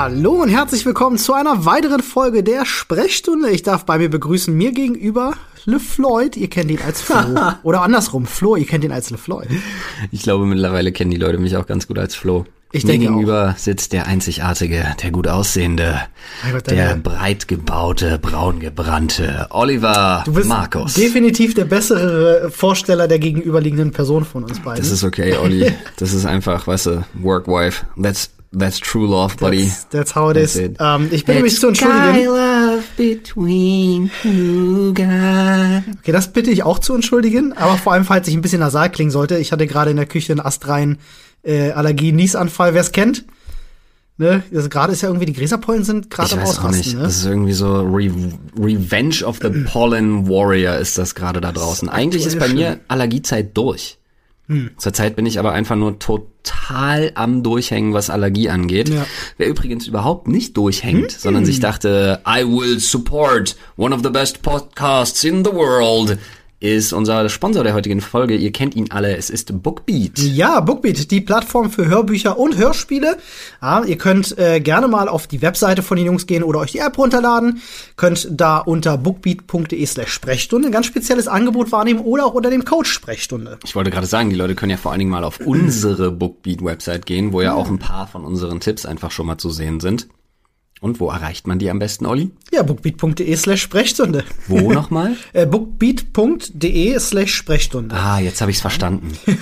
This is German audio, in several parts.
Hallo und herzlich willkommen zu einer weiteren Folge der Sprechstunde. Ich darf bei mir begrüßen mir gegenüber Le Floyd. Ihr kennt ihn als Flo. Oder andersrum, Flo, ihr kennt ihn als Le Floyd. Ich glaube, mittlerweile kennen die Leute mich auch ganz gut als Flo. Ich Mir denke gegenüber sitzt der einzigartige, der gut aussehende, Gott, der breit gebaute, braun gebrannte Oliver Du bist Markus. definitiv der bessere Vorsteller der gegenüberliegenden Person von uns beiden. Das ist okay, Olli. Das ist einfach, weißt du, Work Wife. That's that's true love, buddy. That's, that's how it is. That's it. Ähm, ich bitte mich It's zu entschuldigen. love between you guys. Okay, das bitte ich auch zu entschuldigen, aber vor allem, falls ich ein bisschen nasal klingen sollte. Ich hatte gerade in der Küche einen astreinen äh, Allergie-Niesanfall, wer es kennt. Ne? Also gerade ist ja irgendwie, die Gräserpollen sind gerade Ich am weiß auch nicht. Ausrasten. Das Ne? ist irgendwie so Re Revenge of the Pollen Warrior ist das gerade da draußen. Eigentlich ist bei mir Allergiezeit durch. Hm. Zurzeit bin ich aber einfach nur total am Durchhängen, was Allergie angeht. Ja. Hm. Wer übrigens überhaupt nicht durchhängt, sondern sich dachte, I will support one of the best podcasts in the world, ist unser Sponsor der heutigen Folge. Ihr kennt ihn alle. Es ist Bookbeat. Ja, Bookbeat, die Plattform für Hörbücher und Hörspiele. Ja, ihr könnt äh, gerne mal auf die Webseite von den Jungs gehen oder euch die App runterladen. Könnt da unter bookbeat.de slash Sprechstunde ein ganz spezielles Angebot wahrnehmen oder auch unter dem Code Sprechstunde. Ich wollte gerade sagen, die Leute können ja vor allen Dingen mal auf unsere Bookbeat-Website gehen, wo ja auch ein paar von unseren Tipps einfach schon mal zu sehen sind. Und wo erreicht man die am besten, Olli? Ja, bookbeat.de slash Sprechstunde. Wo nochmal? Äh, bookbeat.de slash Sprechstunde. Ah, jetzt habe ich's verstanden.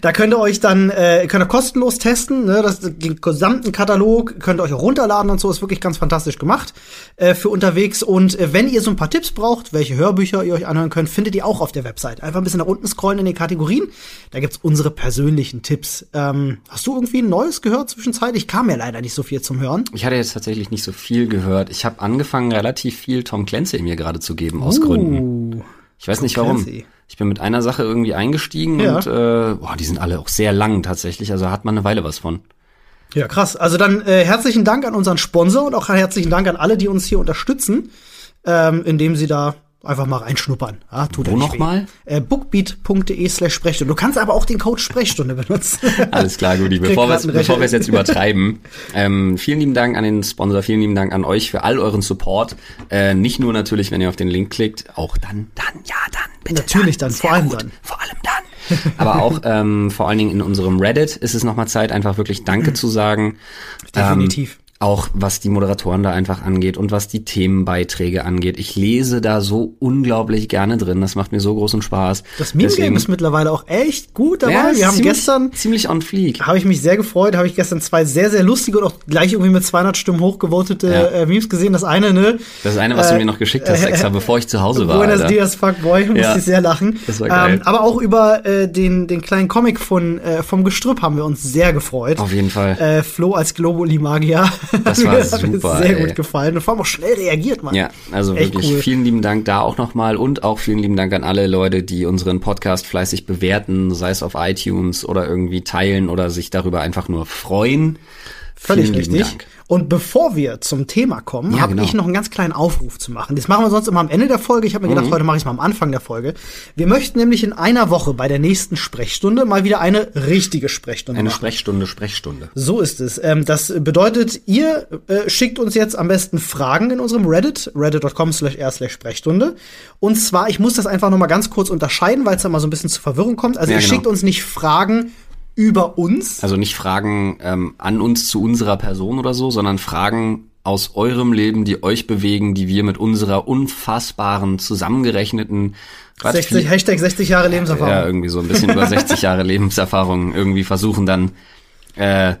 Da könnt ihr euch dann, äh, könnt ihr kostenlos testen, ne, das, den gesamten Katalog könnt ihr euch auch runterladen und so, ist wirklich ganz fantastisch gemacht äh, für unterwegs. Und äh, wenn ihr so ein paar Tipps braucht, welche Hörbücher ihr euch anhören könnt, findet ihr auch auf der Website. Einfach ein bisschen nach unten scrollen in den Kategorien, da gibt's unsere persönlichen Tipps. Ähm, hast du irgendwie ein neues gehört zwischenzeitlich? Kam ja leider nicht so viel zum Hören. Ich hatte jetzt tatsächlich nicht so viel gehört. Ich habe angefangen, relativ viel Tom Clancy mir gerade zu geben, aus Gründen. Uh, Ich weiß nicht warum. Clancy. Ich bin mit einer Sache irgendwie eingestiegen Ja. und äh, boah, die sind alle auch sehr lang tatsächlich. Also hat man eine Weile was von. Ja, krass. Also dann äh, herzlichen Dank an unseren Sponsor und auch herzlichen Dank an alle, die uns hier unterstützen, ähm, indem sie da einfach mal reinschnuppern. Ja, tut Wo ja nicht noch weh. mal? Äh, bookbeat.de slash Sprechstunde. Du kannst aber auch den Code Sprechstunde benutzen. Alles klar, Gudi. Bevor wir es jetzt übertreiben, ähm, vielen lieben Dank an den Sponsor, vielen lieben Dank an euch für all euren Support. Äh, nicht nur natürlich, wenn ihr auf den Link klickt, auch dann, dann, ja, dann, bitte. Natürlich dann, Sehr vor allem gut. dann. Vor allem dann. Aber auch ähm, vor allen Dingen in unserem Reddit ist es nochmal Zeit, einfach wirklich Danke zu sagen. Definitiv. Ähm, auch was die Moderatoren da einfach angeht und was die Themenbeiträge angeht. Ich lese da so unglaublich gerne drin. Das macht mir so großen Spaß. Das Meme-Game Deswegen- ist mittlerweile auch echt gut dabei. Ja, Wir haben ziemlich, gestern ziemlich on fleek. habe ich mich sehr gefreut, habe ich gestern zwei sehr, sehr lustige und auch gleich irgendwie mit 200 Stimmen hochgevotete Ja. äh, Memes gesehen. Das eine, ne? Das eine, was du mir noch geschickt hast, extra bevor ich zu Hause war. Buenos. Dias, Fuckboy, musste Ja. ich sehr lachen. Das war geil. Ähm, aber auch über äh, den, den kleinen Comic von äh, vom Gestrüpp haben wir uns sehr gefreut. Auf jeden Fall. Äh, Flo als Globuli-Magier. Das Hat war super, sehr ey. gut gefallen. Und vor allem auch schnell reagiert, Mann. Ja, also Echt wirklich cool. vielen lieben Dank da auch nochmal und auch vielen lieben Dank an alle Leute, die unseren Podcast fleißig bewerten, sei es auf iTunes oder irgendwie teilen oder sich darüber einfach nur freuen. Völlig vielen lieben richtig. Dank. Und bevor wir zum Thema kommen, Ja, habe genau. ich noch einen ganz kleinen Aufruf zu machen. Das machen wir sonst immer am Ende der Folge. Ich habe mir Mhm. gedacht, heute mache ich es mal am Anfang der Folge. Wir möchten nämlich in einer Woche bei der nächsten Sprechstunde mal wieder eine richtige Sprechstunde Eine machen. Sprechstunde, Sprechstunde. So ist es. Ähm, das bedeutet, ihr äh, schickt uns jetzt am besten Fragen in unserem Reddit, reddit.com slash r slash Sprechstunde. Und zwar, ich muss das einfach noch mal ganz kurz unterscheiden, weil es da mal so ein bisschen zur Verwirrung kommt. Also Ja, ihr genau. schickt uns nicht Fragen über uns. Also nicht Fragen ähm, an uns zu unserer Person oder so, sondern Fragen aus eurem Leben, die euch bewegen, die wir mit unserer unfassbaren, zusammengerechneten Quatsch, 60, viel- Hashtag 60 Jahre Lebenserfahrung. Ja, irgendwie so ein bisschen über 60 Jahre Lebenserfahrung irgendwie versuchen dann äh,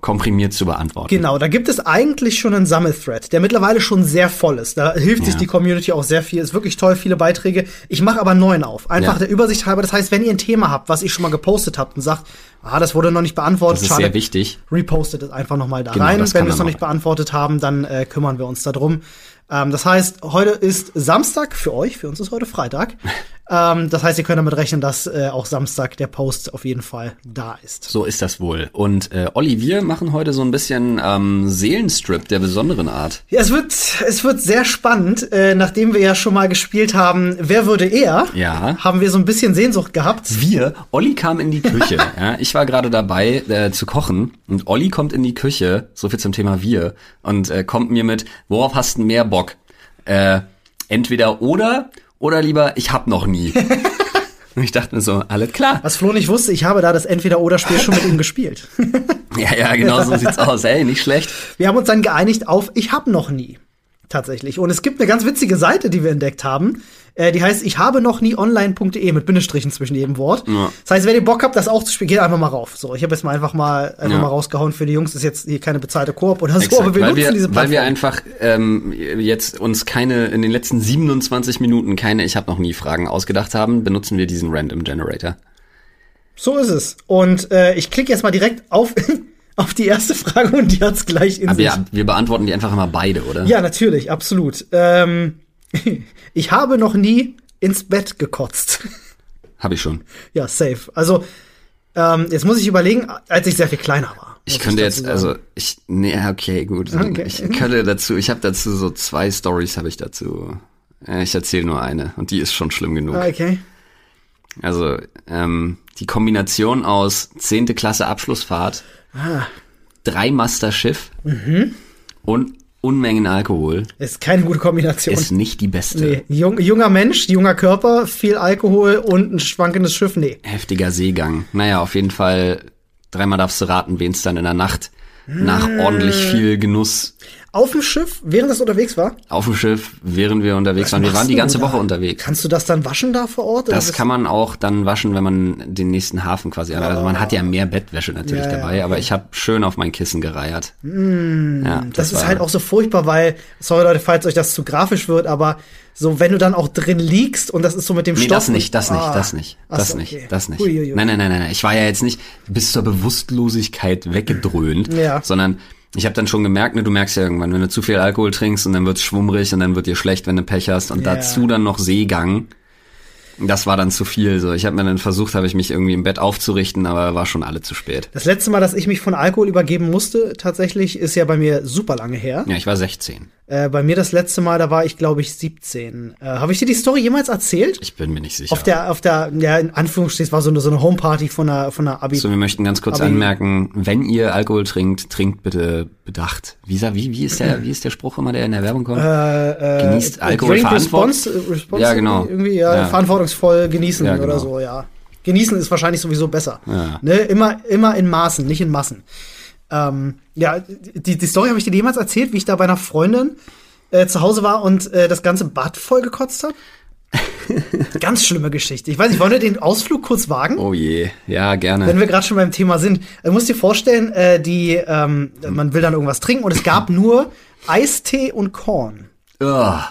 komprimiert zu beantworten. Genau, da gibt es eigentlich schon einen Sammelthread, der mittlerweile schon sehr voll ist. Da hilft sich Ja. die Community auch sehr viel. Ist wirklich toll, viele Beiträge. Ich mache aber neuen auf. Einfach Ja. der Übersicht halber. Das heißt, wenn ihr ein Thema habt, was ich schon mal gepostet habt und sagt, ah, das wurde noch nicht beantwortet, Das ist sehr wichtig. repostet es einfach noch mal da Genau, rein. Wenn wir es noch nicht beantwortet haben, dann äh, kümmern wir uns darum. Ähm, das heißt, heute ist Samstag für euch, für uns ist heute Freitag. Ähm, das heißt, ihr könnt damit rechnen, dass äh, auch Samstag der Post auf jeden Fall da ist. So ist das wohl. Und äh, Olli, wir machen heute so ein bisschen ähm, Seelenstrip der besonderen Art. Ja, es wird, es wird sehr spannend. Äh, nachdem wir ja schon mal gespielt haben, wer würde er? Ja. Haben wir so ein bisschen Sehnsucht gehabt. Wir, Olli kam in die Küche. ja, ich war gerade dabei äh, zu kochen und Olli kommt in die Küche, so viel zum Thema wir, und äh, kommt mir mit, worauf hast du mehr Bock? Äh, entweder oder oder lieber, ich hab noch nie. Und ich dachte mir so, alles klar. Was Flo nicht wusste, ich habe da das Entweder-Oder-Spiel schon mit ihm gespielt. Ja, ja, genau so sieht's aus. Ey, nicht schlecht. Wir haben uns dann geeinigt auf Ich hab noch nie. Tatsächlich. Und es gibt eine ganz witzige Seite, die wir entdeckt haben. Äh, die heißt ich habe noch nie online.de mit Bindestrichen zwischen jedem Wort. Ja. Das heißt, wenn ihr Bock habt, das auch zu spielen, geht einfach mal rauf. So, ich habe jetzt mal einfach mal einfach Ja. mal rausgehauen für die Jungs. Das ist jetzt hier keine bezahlte Koop oder so, Exakt, aber wir weil, nutzen wir, diese weil Plattform. wir einfach ähm, jetzt uns keine, in den letzten 27 Minuten keine Ich habe noch nie Fragen ausgedacht haben, benutzen wir diesen Random Generator. so ist es. Und äh, ich klicke jetzt mal direkt auf auf die erste Frage und die hat's gleich in Aber sich. wir, wir beantworten die einfach immer beide, oder? Ja, natürlich, absolut. Ähm, ich habe noch nie ins Bett gekotzt. Habe ich schon. ja, safe. Also, ähm, jetzt muss ich überlegen, als ich sehr viel kleiner war. Ich könnte dazu jetzt, also ich, nee, okay, gut. Okay. Ich könnte dazu, ich habe dazu so zwei Stories habe ich dazu. Ich erzähle nur eine und die ist schon schlimm genug. Okay. Also ähm, die Kombination aus 10. Klasse Abschlussfahrt, Ah. Dreimaster Schiff Mhm. und Unmengen Alkohol Ist keine gute Kombination. ist nicht die beste. nee. Jung, junger Mensch, junger Körper, viel Alkohol und ein schwankendes Schiff, nee. Heftiger Seegang. Naja, auf jeden Fall, dreimal darfst du raten, wen es dann in der Nacht nach ordentlich viel Genuss Auf dem Schiff, während das unterwegs war? auf dem Schiff, während wir unterwegs waren. Wir waren die ganze? Woche unterwegs. Kannst du das dann waschen da vor Ort? Das kann man auch dann waschen, wenn man den nächsten Hafen quasi anhat. Also man hat ja mehr Bettwäsche natürlich Ja, ja, dabei, aber ich habe schön auf mein Kissen gereiert. ja, Mm, Das, ist halt auch so furchtbar, weil, sorry Leute, falls euch das zu grafisch wird, aber so, wenn du dann auch drin liegst und das ist so mit dem Nee, Stoff. das nicht, das nicht, Ah. das nicht, das so, nicht, okay. das nicht. Uiuiui. Nein, nein, nein, nein, nein. Ich war ja jetzt nicht bis zur Bewusstlosigkeit weggedröhnt, Ja. sondern ich habe dann schon gemerkt, ne, du merkst ja irgendwann, wenn du zu viel Alkohol trinkst und dann wird's schwummrig und dann wird dir schlecht, wenn du Pech hast und Ja. dazu dann noch Seegang. Das war dann zu viel. So, ich habe mir dann versucht, habe ich mich irgendwie im Bett aufzurichten, aber war schon alle zu spät. Das letzte Mal, dass ich mich von Alkohol übergeben musste, tatsächlich, ist ja bei mir super lange her. Ja, ich war 16. Äh, bei mir das letzte Mal, da war ich, glaube ich, 17. Äh, Habe ich dir die Story jemals erzählt? Ich bin mir nicht sicher. Auf der, auf der, ja, in Anführungsstrichen, war so eine, so eine Homeparty von einer, von einer Abi. So, wir möchten ganz kurz Aber- anmerken, wenn ihr Alkohol trinkt, trinkt bitte bedacht. Wie, wie, wie, ist der, wie ist der Spruch immer, der in der Werbung kommt? äh, Genießt Alkohol Drink response, äh, response Ja, genau. Irgendwie, ja, Ja. verantwortungsvoll genießen Ja, genau. oder so, ja. Genießen ist wahrscheinlich sowieso besser. Ja. Ne? Immer, immer in Maßen, nicht in Massen. Ähm, ja, die, die Story habe ich dir jemals erzählt, wie ich da bei einer Freundin äh, zu Hause war und äh, das ganze Bad vollgekotzt habe. Ganz schlimme Geschichte. Ich weiß nicht, wollen wir den Ausflug kurz wagen? Oh je, ja, gerne. Wenn wir gerade schon beim Thema sind, du musst dir vorstellen, äh, die, ähm, man will dann irgendwas trinken und es gab nur Eistee und Korn. Ugh,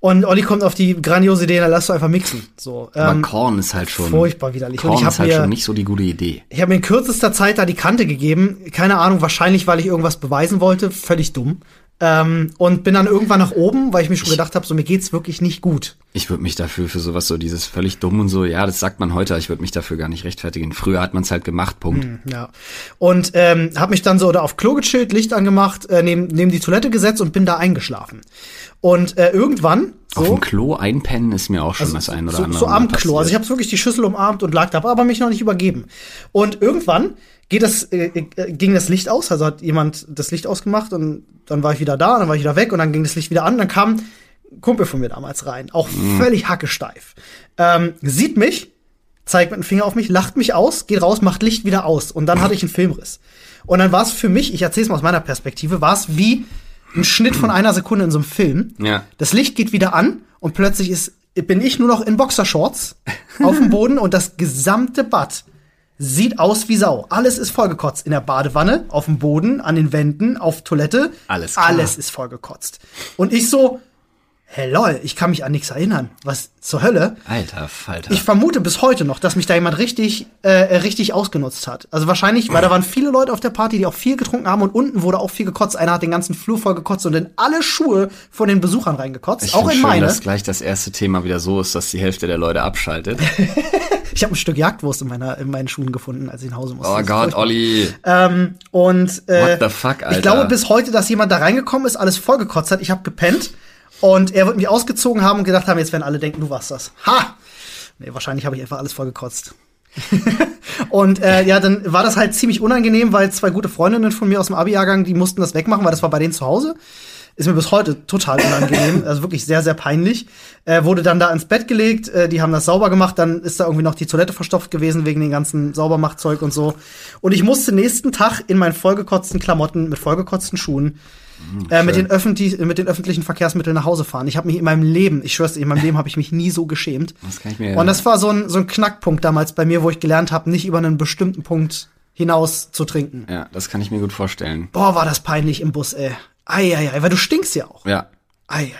Und Olli kommt auf die grandiose Idee, dann lass du einfach mixen. So, aber ähm, Korn ist halt schon, furchtbar widerlich. Korn ich ist halt mir, schon nicht so die gute Idee. ich habe mir in kürzester Zeit da die Kante gegeben. Keine Ahnung, wahrscheinlich, weil ich irgendwas beweisen wollte. Völlig dumm. Ähm, und bin dann irgendwann nach oben, weil ich mir schon gedacht habe, so mir geht's wirklich nicht gut. Ich würde mich dafür für sowas so dieses völlig dumm und so, ja, das sagt man heute, ich würde mich dafür gar nicht rechtfertigen. Früher hat man es halt gemacht, Punkt. Ja. Und ähm, habe mich dann so da auf Klo gechillt, Licht angemacht, äh, neben, neben die Toilette gesetzt und bin da eingeschlafen. Und äh, irgendwann Auf so dem Klo einpennen ist mir auch schon das ein oder so, andere so am Klo. Also ich habe wirklich die Schüssel umarmt und lag da, aber mich noch nicht übergeben. Und irgendwann geht das, äh, äh, ging das Licht aus, also hat jemand das Licht ausgemacht und dann war ich wieder da, dann war ich wieder weg und dann ging das Licht wieder an. Dann kam ein Kumpel von mir damals rein, auch völlig hackesteif. Ähm, sieht mich, zeigt mit dem Finger auf mich, lacht mich aus, geht raus, macht Licht wieder aus und dann hatte ich einen Filmriss. Und dann war es für mich, ich erzähle es mal aus meiner Perspektive, war es wie ein Schnitt von einer Sekunde in so einem Film. Ja. Das Licht geht wieder an und plötzlich ist, bin ich nur noch in Boxershorts auf dem Boden und das gesamte Bad sieht aus wie Sau. Alles ist vollgekotzt. In der Badewanne, auf dem Boden, an den Wänden, auf Toilette. Alles klar. Alles ist vollgekotzt. Und ich so, Hä, lol, ich kann mich an nichts erinnern. Was zur Hölle? Alter Falter. Ich vermute bis heute noch, dass mich da jemand richtig, äh, richtig ausgenutzt hat. Also wahrscheinlich, weil da waren viele Leute auf der Party, die auch viel getrunken haben und unten wurde auch viel gekotzt. Einer hat den ganzen Flur voll gekotzt und in alle Schuhe von den Besuchern reingekotzt. ich auch in schön, meine. dass gleich das erste Thema wieder so ist, dass die Hälfte der Leute abschaltet. Ich habe ein Stück Jagdwurst in, meiner, in meinen Schuhen gefunden, als ich nach Hause musste. Oh Gott. Olli. Ähm, und äh, What the fuck, Alter? ich glaube bis heute, dass jemand da reingekommen ist, alles vollgekotzt hat. Ich habe gepennt und er wird mich ausgezogen haben und gedacht haben, jetzt werden alle denken, du warst das. Ha! Nee, wahrscheinlich habe ich einfach alles vollgekotzt. und äh, ja, dann war das halt ziemlich unangenehm, weil zwei gute Freundinnen von mir aus dem Abi-Jahrgang, die mussten das wegmachen, weil das war bei denen zu Hause. Ist mir bis heute total unangenehm, also wirklich sehr, sehr peinlich. Äh, wurde dann da ins Bett gelegt, äh, die haben das sauber gemacht, dann ist da irgendwie noch die Toilette verstopft gewesen wegen den ganzen Saubermachzeug und so. Und ich musste nächsten Tag in meinen vollgekotzten Klamotten mit vollgekotzten Schuhen äh, mit, den öffentlich, mit den öffentlichen Verkehrsmitteln nach Hause fahren. Ich habe mich in meinem Leben, ich schwör's dir, in meinem Leben habe ich mich nie so geschämt. Das kann ich mir Und das war so ein, so ein Knackpunkt damals bei mir, wo ich gelernt habe, nicht über einen bestimmten Punkt hinaus zu trinken. ja, das kann ich mir gut vorstellen. Boah, war das peinlich im Bus, ey. Eieiei, weil du stinkst ja auch. Ja. Eieiei.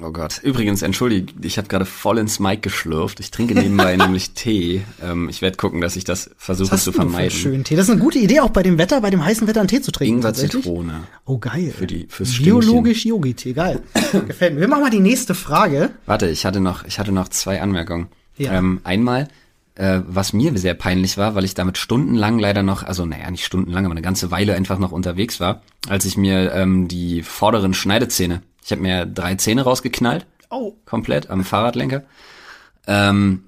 Oh Gott. Übrigens, entschuldigt, ich habe gerade voll ins Mic geschlürft. Ich trinke nebenbei nämlich Tee. Ähm, ich werde gucken, dass ich das versuche zu vermeiden. schönen Tee? Das ist eine gute Idee, auch bei dem Wetter, bei dem heißen Wetter einen Tee zu trinken. Ingwer. Zitrone. Oh, geil. Für die- fürs Biologisch Yogi-Tee, geil. Gefällt mir. Wir machen mal die nächste Frage. Warte, ich hatte noch, ich hatte noch zwei Anmerkungen. Ja. Ähm, einmal, äh, was mir sehr peinlich war, weil ich damit stundenlang leider noch, also naja, nicht stundenlang, aber eine ganze Weile einfach noch unterwegs war, als ich mir ähm, die vorderen Schneidezähne, ich habe mir drei Zähne rausgeknallt, Oh. komplett am Fahrradlenker. Ähm,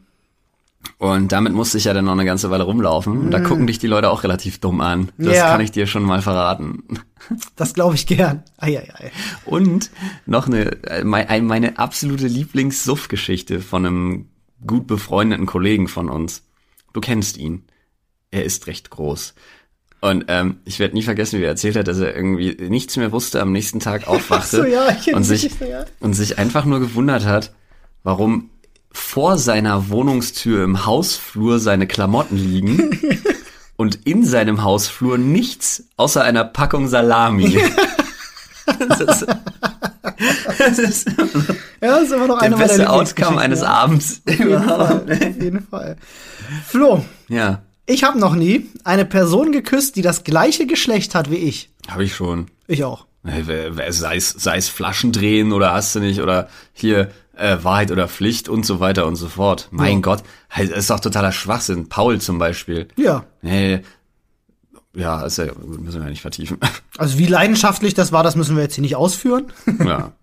und damit musste ich ja dann noch eine ganze Weile rumlaufen. Und da gucken dich die Leute auch relativ dumm an. Das Mm. Ja. kann ich dir schon mal verraten. Das glaube ich gern. Eieiei. Und noch eine, äh, mei- ein- meine absolute Lieblingssuff-Geschichte von einem gut befreundeten Kollegen von uns. Du kennst ihn. Er ist recht groß. Und ähm, ich werde nie vergessen, wie er erzählt hat, dass er irgendwie nichts mehr wusste, am nächsten Tag aufwachte so, ja, ich und sich Geschichte, ja. und sich einfach nur gewundert hat, warum vor seiner Wohnungstür im Hausflur seine Klamotten liegen und in seinem Hausflur nichts außer einer Packung Salami. das ist, das ist Ja, das ist immer noch der eine beste Outcome eines ja. Abends Auf jeden Fall. Auf jeden Fall. Flo, Ja, ich habe noch nie eine Person geküsst, die das gleiche Geschlecht hat wie ich. habe ich schon. Ich auch. Äh, Sei es, sei es Flaschen drehen oder hast du nicht oder hier äh, Wahrheit oder Pflicht und so weiter und so fort. Mein Ja. Gott, halt, ist doch totaler Schwachsinn. Paul zum Beispiel. Ja. Nee, ja, ist ja, müssen wir ja nicht vertiefen. Also wie leidenschaftlich das war, das müssen wir jetzt hier nicht ausführen. ja.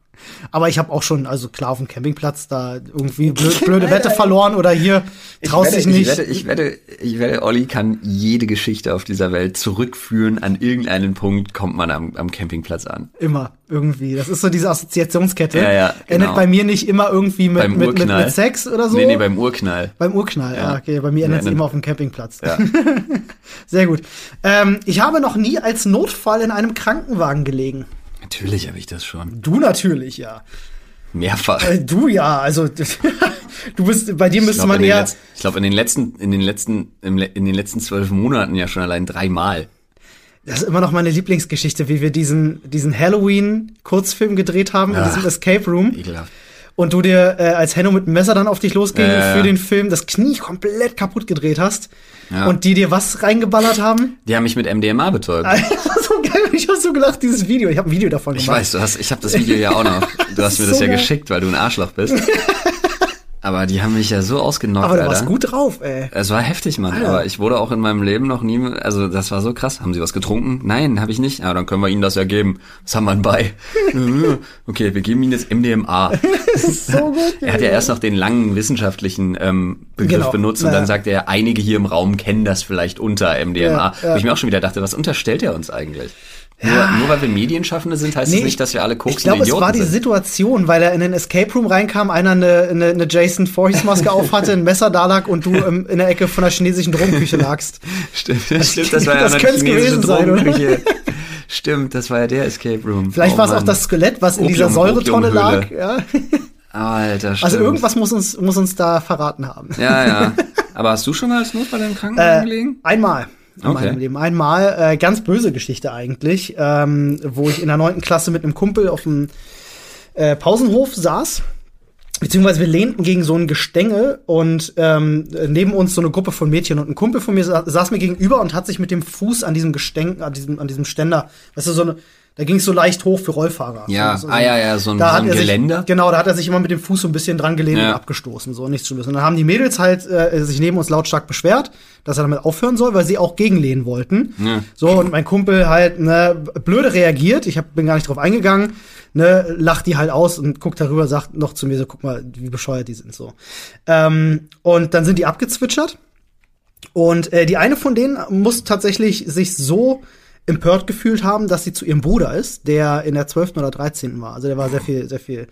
Aber ich habe auch schon, also klar auf dem Campingplatz da irgendwie blöd, blöde Wette verloren oder hier traust dich nicht. Ich wette, ich wette, ich wette, Olli kann jede Geschichte auf dieser Welt zurückführen. An irgendeinen Punkt kommt man am, am Campingplatz an. Immer irgendwie. Das ist so diese Assoziationskette. Ja, ja, Endet genau. bei mir nicht immer irgendwie mit, mit, mit, mit Sex oder so. Nee, nee, beim Urknall. Beim Urknall, ja. Ja. okay. Bei mir endet es endet- immer auf dem Campingplatz. Ja. Sehr gut. Ähm, ich habe noch nie als Notfall in einem Krankenwagen gelegen. Natürlich habe ich das schon. Du natürlich, ja. Mehrfach. Äh, du ja, also du bist, bei dir müsste glaub, man in eher. Letz- ich glaube, in den letzten, in den letzten, im, in den letzten zwölf Monaten ja schon allein dreimal. Das ist immer noch meine Lieblingsgeschichte, wie wir diesen, diesen Halloween-Kurzfilm gedreht haben in Ach. diesem Escape Room. Ekelhaft. Und du dir, äh, als Henno mit dem Messer dann auf dich losging ja, für den Film, das Knie komplett kaputt gedreht hast. Ja. Und die dir was reingeballert haben. Die haben mich mit MDMA betäubt. So geil. Ich habe so gedacht, dieses Video. Ich habe ein Video davon Ich gemacht. weiß, du hast, ich habe das Video ja auch noch. Du hast mir das so ja geil. geschickt, weil du ein Arschloch bist. Aber die haben mich ja so ausgenockt, Aber du Alter. warst gut drauf, ey. Es war heftig, Mann. Alter. Aber ich wurde auch in meinem Leben noch nie, also das war so krass. Haben Sie was getrunken? Nein, habe ich nicht. Ja, dann können wir Ihnen das ja geben. Was haben wir denn bei? okay, wir geben Ihnen jetzt MDMA. So gut. Er hat ja erst noch den langen wissenschaftlichen ähm, Begriff Genau. benutzt und Ja. dann sagt er, einige hier im Raum kennen das vielleicht unter MDMA. Ja, ja. Wo ich mir auch schon wieder dachte, was unterstellt er uns eigentlich? Nur, nur weil wir Medienschaffende sind, heißt Nee, das nicht, dass wir alle Ich koksende glaube, es war die sind. Situation, weil er in den Escape Room reinkam, einer eine, eine, eine Jason Voorhees Maske aufhatte, ein Messer da lag und du ähm, in der Ecke von der chinesischen Drogenküche lagst. Stimmt, stimmt, das war ja das eine chinesische gewesen sein, oder? Drogenküche. Stimmt, das war ja der Escape Room. Vielleicht Oh war es auch das Skelett, was in dieser Opium- Säuretonne lag. Ja. Alter, stimmt. Also irgendwas muss uns, muss uns da verraten haben. Ja, ja. Aber hast du schon mal als Notfall im Krankenwagen gelegen? Einmal. In Okay. meinem Leben. Einmal, äh, ganz böse Geschichte eigentlich, ähm, wo ich in der neunten Klasse mit einem Kumpel auf dem äh, Pausenhof saß. Beziehungsweise wir lehnten gegen so ein Gestänge und ähm, neben uns so eine Gruppe von Mädchen und ein Kumpel von mir sa saß mir gegenüber und hat sich mit dem Fuß an diesem Gestänge, an diesem, an diesem Ständer, weißt du, so eine, da ging es so leicht hoch für Rollfahrer. Ja, so, so, ah ja, ja, so ein, so da hat ein er Geländer. Sich, genau, da hat er sich immer mit dem Fuß so ein bisschen dran gelehnt Ja. und abgestoßen, so nichts Schlimmes. Und dann haben die Mädels halt äh, sich neben uns lautstark beschwert, dass er damit aufhören soll, weil sie auch gegenlehnen wollten. Ja. So, und mein Kumpel halt, ne, blöde reagiert, ich hab, bin gar nicht drauf eingegangen, ne, lacht die halt aus und guckt darüber, sagt noch zu mir so, guck mal, wie bescheuert die sind, so. Ähm, und dann sind die abgezwitschert. Und äh, die eine von denen muss tatsächlich sich so empört gefühlt haben, dass sie zu ihrem Bruder ist, der in der 12. oder 13. war. Also der war sehr viel, sehr viel,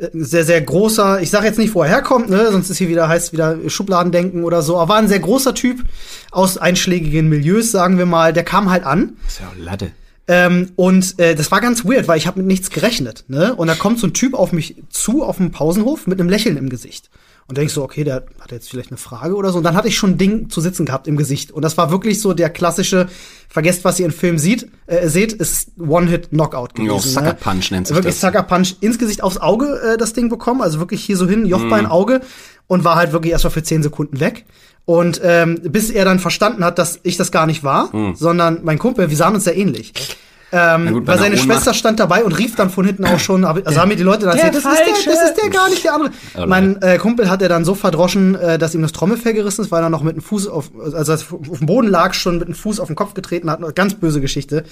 äh, sehr, sehr großer, ich sage jetzt nicht, wo er herkommt, ne, sonst ist hier wieder, heißt wieder Schubladendenken oder so, aber war ein sehr großer Typ aus einschlägigen Milieus, sagen wir mal, der kam halt an. Das ist ja auch Latte. Ähm, und äh, das war ganz weird, weil ich habe mit nichts gerechnet. Ne? Und da kommt so ein Typ auf mich zu auf dem Pausenhof mit einem Lächeln im Gesicht. Und denk so, okay, der hat jetzt vielleicht eine Frage oder so. Und dann hatte ich schon ein Ding zu sitzen gehabt im Gesicht. Und das war wirklich so der klassische, vergesst, was ihr im Film sieht, äh, seht, ist One-Hit-Knockout gewesen. Jo, Sucker ne? Punch nennt sich Wirklich das. Sucker Punch ins Gesicht, aufs Auge äh, das Ding bekommen. Also wirklich hier so hin, Jochbein, Auge. Und war halt wirklich erstmal für zehn Sekunden weg. Und ähm, bis er dann verstanden hat, dass ich das gar nicht war, sondern mein Kumpel, wir sahen uns sehr ähnlich. Ähm, gut, weil seine Schwester stand dabei und rief dann von hinten auch schon, also haben mir die Leute dann erzählt, das ist, der, das ist der gar nicht, der andere. Oh, mein äh, Kumpel hat er dann so verdroschen, äh, dass ihm das Trommelfell gerissen ist, weil er noch mit dem Fuß auf, also als auf dem Boden lag, schon mit dem Fuß auf den Kopf getreten hat. Eine Ganz böse Geschichte.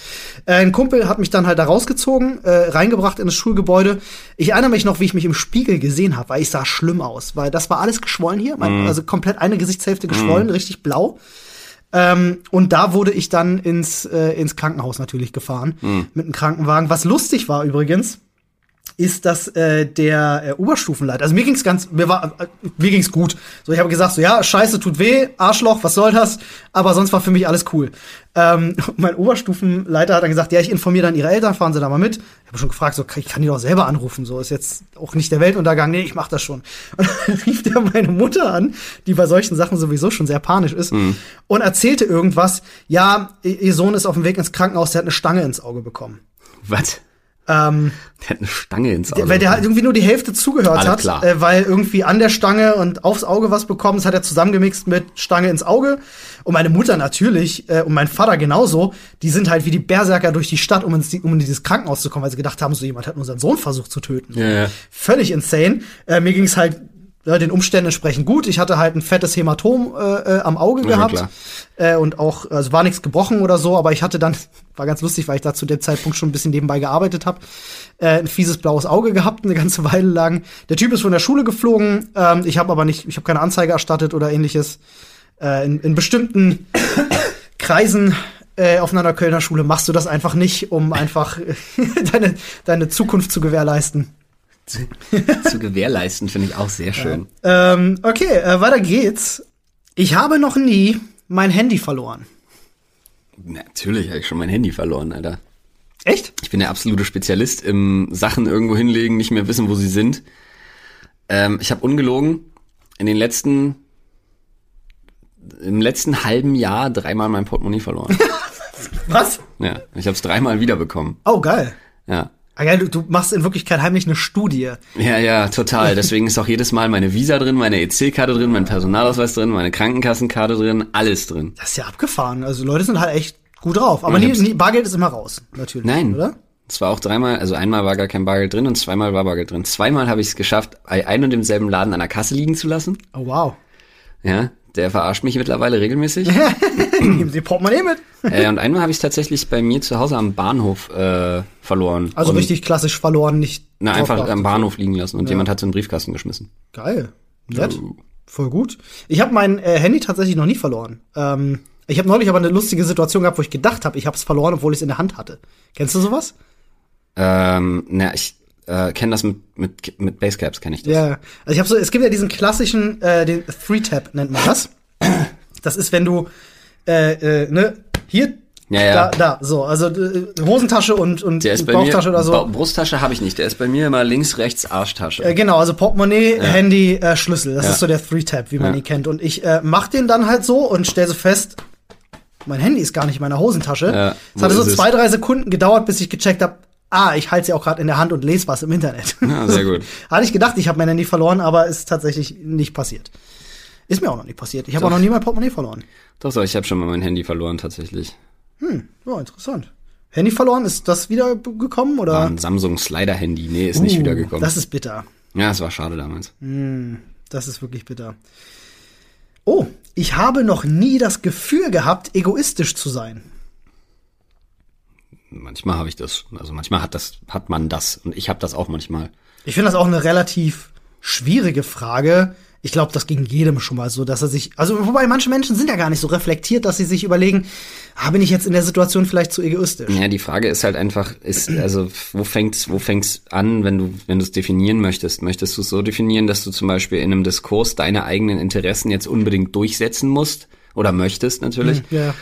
Äh, ein Kumpel hat mich dann halt da rausgezogen, äh, reingebracht in das Schulgebäude. Ich erinnere mich noch, wie ich mich im Spiegel gesehen habe, weil ich sah schlimm aus, weil das war alles geschwollen hier, mein, also komplett eine Gesichtshälfte geschwollen, richtig blau. Ähm, und da wurde ich dann ins, äh, ins Krankenhaus natürlich gefahren mit einem Krankenwagen. Was lustig war übrigens, ist, dass äh, der äh, Oberstufenleiter, also mir ging's ganz, mir war, äh, mir ging's gut. So, ich habe gesagt, so ja, Scheiße, tut weh, Arschloch, was soll das? Aber sonst war für mich alles cool. Ähm, mein Oberstufenleiter hat dann gesagt, ja, ich informiere dann ihre Eltern, fahren sie da mal mit. Ich habe schon gefragt, so, ich kann die doch selber anrufen, so ist jetzt auch nicht der Weltuntergang, nee, ich mach das schon. Und dann rief der meine Mutter an, die bei solchen Sachen sowieso schon sehr panisch ist, und erzählte irgendwas, ja, ihr ihr Sohn ist auf dem Weg ins Krankenhaus, der hat eine Stange ins Auge bekommen. Was? Ähm, Der hat eine Stange ins Auge. weil der halt irgendwie nur die Hälfte zugehört Alles hat, klar. Äh, weil irgendwie an der Stange und aufs Auge was bekommen. Das hat er zusammengemixt mit Stange ins Auge. Und meine Mutter natürlich äh, und mein Vater genauso. Die sind halt wie die Berserker durch die Stadt, um, ins, um in dieses Krankenhaus zu kommen, weil sie gedacht haben, so jemand hat unseren Sohn versucht zu töten. Ja, ja. Völlig insane. Äh, mir ging's halt ja, den Umständen entsprechend gut. Ich hatte halt ein fettes Hämatom äh, äh, am Auge Ja, gehabt. Äh, und auch, also war nichts gebrochen oder so, aber ich hatte dann, war ganz lustig, weil ich da zu dem Zeitpunkt schon ein bisschen nebenbei gearbeitet habe, äh, ein fieses blaues Auge gehabt, eine ganze Weile lang. Der Typ ist von der Schule geflogen, ähm, ich habe aber nicht, ich habe keine Anzeige erstattet oder ähnliches. Äh, in, in bestimmten Kreisen äh, auf einer Kölner Schule machst du das einfach nicht, um einfach deine, deine Zukunft zu gewährleisten. Zu gewährleisten finde ich auch sehr schön. Ähm, okay, äh, weiter geht's. Ich habe noch nie mein Handy verloren. Natürlich habe ich schon mein Handy verloren, Alter. Echt? Ich bin der absolute Spezialist im Sachen irgendwo hinlegen, nicht mehr wissen, wo sie sind. Ähm, ich habe ungelogen in den letzten im letzten halben Jahr dreimal mein Portemonnaie verloren. Was? ja, ich habe es dreimal wiederbekommen. Oh, geil. Ja. Ah, geil, du, du machst in Wirklichkeit heimlich eine Studie. Ja, ja, total. Deswegen ist auch jedes Mal meine Visa drin, meine EC-Karte drin, mein Personalausweis drin, meine Krankenkassenkarte drin, alles drin. Das ist ja abgefahren. Also Leute sind halt echt gut drauf. Aber Ja, hab's- nie, Bargeld ist immer raus, natürlich. Nein. Oder? Es war auch dreimal, also einmal war gar kein Bargeld drin und zweimal war Bargeld drin. Zweimal habe ich es geschafft, ein und demselben Laden an der Kasse liegen zu lassen. Oh, wow. Ja, der verarscht mich mittlerweile regelmäßig. Nehmen Sie Portemonnaie mit. äh, und einmal habe ich es tatsächlich bei mir zu Hause am Bahnhof äh, verloren. Also und, richtig klassisch verloren, nicht. Na, einfach am Bahnhof liegen lassen und jemand hat es in den Briefkasten geschmissen. Geil. Nett. Voll gut. Ich habe mein äh, Handy tatsächlich noch nie verloren. Ähm, ich habe neulich aber eine lustige Situation gehabt, wo ich gedacht habe, ich habe es verloren, obwohl ich es in der Hand hatte. Kennst du sowas? Ähm, na, ich äh, kenne das mit, mit, mit Basecaps, kenne ich das. Ja, also ich habe so, es gibt ja diesen klassischen, äh, den Three-Tap nennt man das. Das ist, wenn du, äh, äh, ne, hier, Ja, ja. da, da, so, also äh, Hosentasche und, und Der ist bei mir, Bauchtasche oder so. Ba Brusttasche habe ich nicht, der ist bei mir immer links, rechts, Arschtasche. Äh, genau, also Portemonnaie, Handy, äh, Schlüssel. Das Ja. ist so der Three-Tap, wie man Ja. ihn kennt. Und ich äh, mach den dann halt so und stell so fest, mein Handy ist gar nicht in meiner Hosentasche. Ja, es hatte so zwei, drei Sekunden gedauert, bis ich gecheckt habe, Ah, ich halte sie auch gerade in der Hand und lese was im Internet. Ja, sehr gut. Hatte ich gedacht, ich habe mein Handy verloren, aber ist tatsächlich nicht passiert. Ist mir auch noch nicht passiert. Ich habe auch noch nie mein Portemonnaie verloren. Doch, doch, ich habe schon mal mein Handy verloren tatsächlich. Ja, interessant. Handy verloren, ist das wieder b- gekommen oder? War ein Samsung Slider Handy. Nee, ist nicht Uh, wiedergekommen. Das ist bitter. ja, es war schade damals. Das ist wirklich bitter. Oh, ich habe noch nie das Gefühl gehabt, egoistisch zu sein. Manchmal habe ich das, also manchmal hat das, hat man das und ich habe das auch manchmal. Ich finde das auch eine relativ schwierige Frage. Ich glaube, das ging jedem schon mal so, dass er sich, also wobei manche Menschen sind ja gar nicht so reflektiert, dass sie sich überlegen, ah, bin ich jetzt in der Situation vielleicht zu egoistisch? Ja, die Frage ist halt einfach, ist, also wo fängt's, wo fängt's an, wenn du, wenn du es definieren möchtest? Möchtest du es so definieren, dass du zum Beispiel in einem Diskurs deine eigenen Interessen jetzt unbedingt durchsetzen musst oder möchtest natürlich? Ja.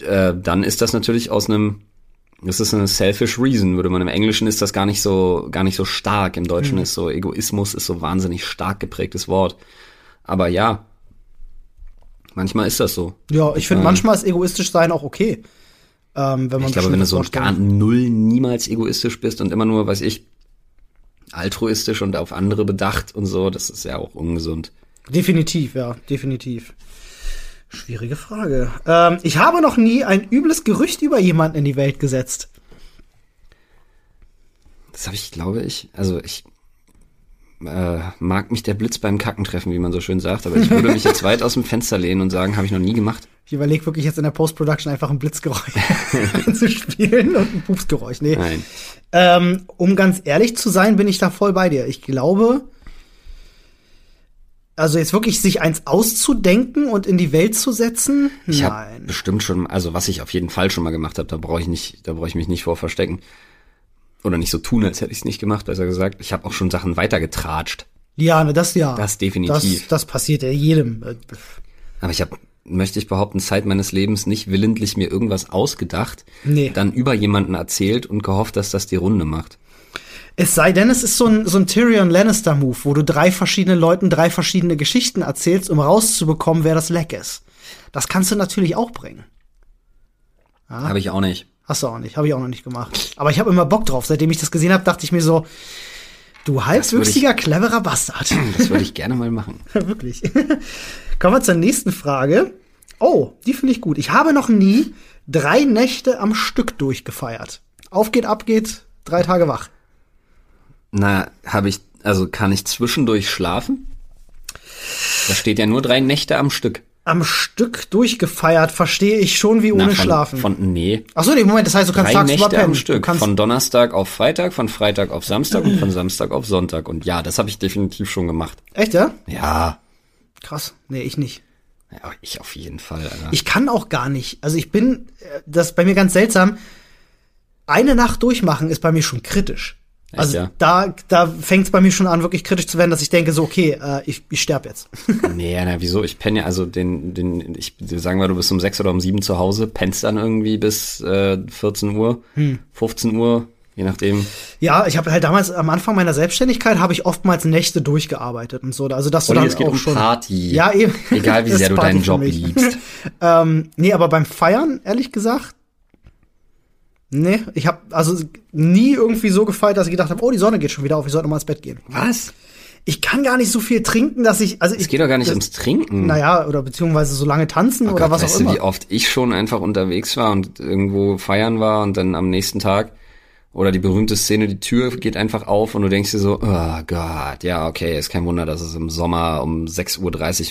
äh, dann ist das natürlich aus einem, das ist eine selfish reason, würde man im Englischen ist das gar nicht so, gar nicht so stark. Im Deutschen ist so Egoismus ist so wahnsinnig stark geprägtes Wort. Aber ja, manchmal ist das so. Ja, ich finde, Ähm, manchmal ist egoistisch sein auch okay. Ähm, wenn man Ich glaube, wenn du so gar null niemals egoistisch bist und immer nur, weiß ich, altruistisch und auf andere bedacht und so, das ist ja auch ungesund. Definitiv, ja, definitiv. Schwierige Frage. Ähm, ich habe noch nie ein übles Gerücht über jemanden in die Welt gesetzt. Das habe ich, glaube ich, also ich äh, mag mich der Blitz beim Kacken treffen, wie man so schön sagt, aber ich würde mich jetzt weit aus dem Fenster lehnen und sagen, habe ich noch nie gemacht. Ich überlege wirklich jetzt in der Post-Production einfach ein Blitzgeräusch einzuspielen und ein Pupsgeräusch. Nee. Nein. Ähm, um ganz ehrlich zu sein, bin ich da voll bei dir. Ich glaube, also jetzt wirklich sich eins auszudenken und in die Welt zu setzen, Ich nein. bestimmt schon, also was ich auf jeden Fall schon mal gemacht habe, da brauche ich nicht, da brauche ich mich nicht vor verstecken. Oder nicht so tun, als hätte ich es nicht gemacht, besser gesagt. Ich habe auch schon Sachen weitergetratscht. Ja, ne, das ja. Das definitiv. Das, das passiert ja jedem. Aber ich habe, möchte ich behaupten, Zeit meines Lebens nicht willentlich mir irgendwas ausgedacht, Nee. dann über jemanden erzählt und gehofft, dass das die Runde macht. Es sei denn, es ist so ein, so ein Tyrion Lannister-Move, wo du drei verschiedenen Leuten drei verschiedene Geschichten erzählst, um rauszubekommen, wer das Leck ist. Das kannst du natürlich auch bringen. Habe ich auch nicht. Hast du auch nicht, habe ich auch noch nicht gemacht. Aber ich habe immer Bock drauf. Seitdem ich das gesehen habe, dachte ich mir so, du halbwüchsiger, cleverer Bastard. Das würde ich gerne mal machen. Wirklich. Kommen wir zur nächsten Frage. Oh, die finde ich gut. Ich habe noch nie drei Nächte am Stück durchgefeiert. Auf geht, ab geht, drei Tage wach. Na, habe ich, also kann ich zwischendurch schlafen? Da steht ja nur drei Nächte am Stück. Am Stück durchgefeiert verstehe ich schon wie ohne Na, von, Schlafen. Von, nee, Ach so, nee, Moment, das heißt, du kannst drei tagsüber Nächte am Stück. Von Donnerstag auf Freitag, von Freitag auf Samstag und von Samstag auf Sonntag. Und ja, das habe ich definitiv schon gemacht. echt, ja? Ja, Krass. Nee, ich nicht. ja ich auf jeden Fall. Alter. Ich kann auch gar nicht. Also ich bin, äh, das ist bei mir ganz seltsam. Eine Nacht durchmachen ist bei mir schon kritisch. Also ja? da, da fängt es bei mir schon an, wirklich kritisch zu werden, dass ich denke, so, okay, äh, ich, ich sterbe jetzt. Nee, na, wieso? Ich penne ja, also den, den, ich sagen wir, du bist um sechs oder um sieben zu Hause, pennst dann irgendwie bis äh, 14 Uhr, Hm. 15 Uhr, je nachdem. ja, ich habe halt damals am Anfang meiner Selbstständigkeit habe ich oftmals Nächte durchgearbeitet und so. Also dass du dann es geht auch um schon. Party. Ja, eben. Egal wie sehr du deinen Party Job liebst. Ähm, nee, aber beim Feiern, ehrlich gesagt, nee, ich habe also nie irgendwie so gefeiert, dass ich gedacht habe, oh, die Sonne geht schon wieder auf, ich sollte mal ins Bett gehen. Was? Ich kann gar nicht so viel trinken, dass ich, also Es ich, geht doch gar nicht das, ums Trinken. naja, oder beziehungsweise so lange tanzen Oh oder Gott, was weißt auch du, immer. wie oft ich schon einfach unterwegs war und irgendwo feiern war und dann am nächsten Tag oder die berühmte Szene, die Tür geht einfach auf und du denkst dir so, oh Gott, ja, okay, ist kein Wunder, dass es im Sommer um 6.30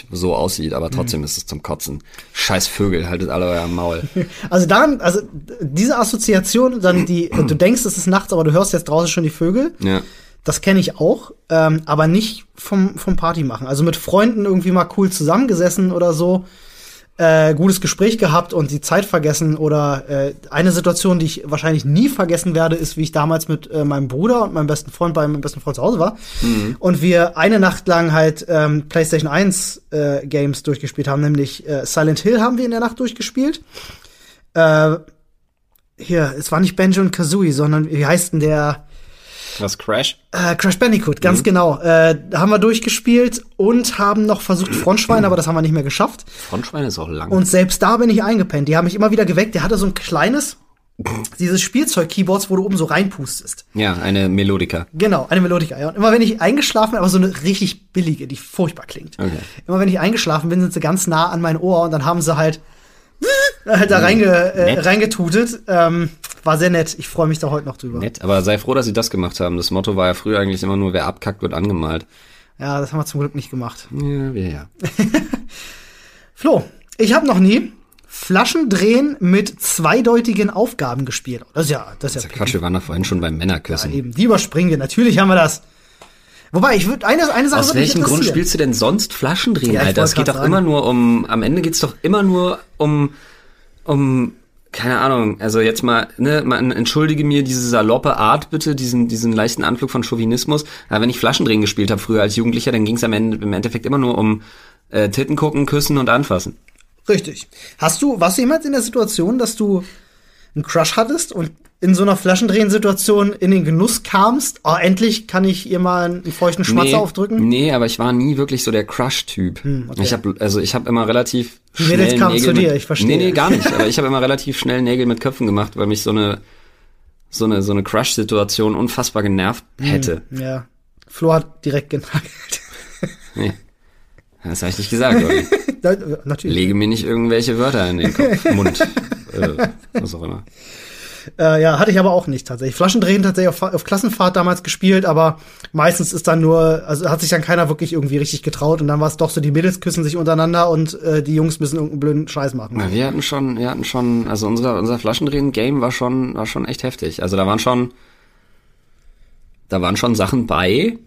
Uhr so aussieht, aber trotzdem ist es zum Kotzen. Scheiß Vögel, haltet alle euer Maul. Also dann, also diese Assoziation, dann die, du denkst, es ist nachts, aber du hörst jetzt draußen schon die Vögel. Ja. Das kenne ich auch, ähm, aber nicht vom, vom Party machen. Also mit Freunden irgendwie mal cool zusammengesessen oder so, äh, gutes Gespräch gehabt und die Zeit vergessen. Oder äh, eine Situation, die ich wahrscheinlich nie vergessen werde, ist, wie ich damals mit äh, meinem Bruder und meinem besten Freund bei meinem besten Freund zu Hause war. Und wir eine Nacht lang halt ähm, PlayStation 1 äh, Games durchgespielt haben, nämlich äh, Silent Hill haben wir in der Nacht durchgespielt. Äh, hier, es war nicht Banjo und Kazooie, sondern wie heißt denn der? Was, Crash? Äh, Crash Bandicoot, ganz Mhm. genau. Äh, haben wir durchgespielt und haben noch versucht Frontschwein, aber das haben wir nicht mehr geschafft. Frontschwein ist auch lang. Und selbst da bin ich eingepennt. Die haben mich immer wieder geweckt. Der hatte so ein kleines, dieses Spielzeug-Keyboards, wo du oben so reinpustest. Ja, eine Melodika. Genau, eine Melodika. Ja. Und immer wenn ich eingeschlafen bin, aber so eine richtig billige, die furchtbar klingt. Okay. Immer wenn ich eingeschlafen bin, sind sie ganz nah an mein Ohr und dann haben sie halt, halt da reinge, äh, reingetutet. Ähm, war sehr nett. Ich freue mich da heute noch drüber. Nett, aber sei froh, dass sie das gemacht haben. Das Motto war ja früher eigentlich immer nur, wer abkackt, wird angemalt. Ja, das haben wir zum Glück nicht gemacht. Ja, wir ja. Flo, ich habe noch nie Flaschendrehen mit zweideutigen Aufgaben gespielt. Das ist ja, das ist ja, Quatsch, wir waren doch vorhin schon beim Männerküssen. eben. Die überspringen wir. Natürlich haben wir das. Wobei, ich würde eine, eine Sache Aus welchem Grund spielst du denn sonst Flaschendrehen, Ja, Alter? Es geht doch sagen. immer nur um, am Ende geht's doch immer nur um, um, keine Ahnung, also jetzt mal, ne, man entschuldige mir diese saloppe Art bitte, diesen, diesen leichten Anflug von Chauvinismus. Aber wenn ich Flaschendrehen gespielt habe früher als Jugendlicher, dann ging's am Ende, im Endeffekt immer nur um äh, Titten gucken, küssen und anfassen. Richtig. Hast du, warst du jemals in der Situation, dass du einen Crush hattest und in so einer Flaschendrehen-Situation in den Genuss kamst? Oh, endlich kann ich ihr mal einen feuchten Schmatzer aufdrücken? Nee, aber ich war nie wirklich so der Crush-Typ. okay. Ich habe also ich habe immer relativ Die Mädels schnell kamen Nägel zu dir, mit, ich verstehe. Nee, nee, gar nicht. aber ich habe immer relativ schnell Nägel mit Köpfen gemacht, weil mich so eine so eine so eine Crush-Situation unfassbar genervt Hm. hätte. Ja. Flo hat direkt genagelt. Nee. Das habe ich nicht gesagt. Natürlich. Lege mir nicht irgendwelche Wörter in den Kopf, Mund, äh, was auch immer. Äh, ja, hatte ich aber auch nicht tatsächlich. Flaschendrehen tatsächlich auf, auf Klassenfahrt damals gespielt, aber meistens ist dann nur, also hat sich dann keiner wirklich irgendwie richtig getraut und dann war es doch so, die Mädels küssen sich untereinander und äh, die Jungs müssen irgendeinen blöden Scheiß machen. Na, wir hatten schon, wir hatten schon, also unser unser Flaschendrehen-Game war schon war schon echt heftig. Also da waren schon da waren schon Sachen bei,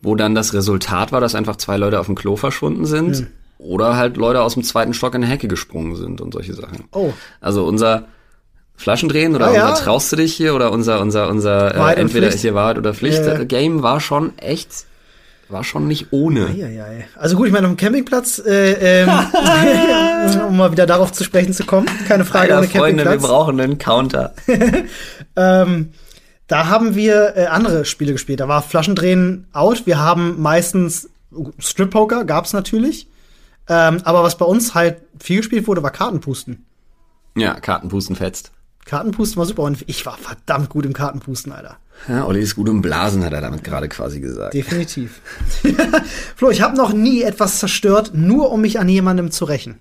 wo dann das Resultat war, dass einfach zwei Leute auf dem Klo verschwunden sind Hm. oder halt Leute aus dem zweiten Stock in eine Hecke gesprungen sind und solche Sachen. Oh. Also unser Flaschendrehen oder Ah, ja. Traust du dich hier oder unser unser unser äh, entweder Pflicht. hier Wahrheit oder Pflicht Ja, ja. Game war schon echt war schon nicht ohne. Eieiei. Also gut, ich meine, auf dem Campingplatz, äh, ähm, um mal wieder darauf zu sprechen zu kommen, keine Frage Alter, ohne Freunde, wir Campingplatz. brauchen einen Counter. Ähm, da haben wir äh, andere Spiele gespielt. Da war Flaschendrehen out. Wir haben meistens Strip Poker, gab's natürlich. Ähm, aber was bei uns halt viel gespielt wurde, war Kartenpusten. Ja, Kartenpusten fetzt. Kartenpusten war super und ich war verdammt gut im Kartenpusten, Alter. Ja, Olli ist gut im Blasen, hat er damit gerade quasi gesagt. Definitiv. Flo, ich habe noch nie etwas zerstört, nur um mich an jemandem zu rächen.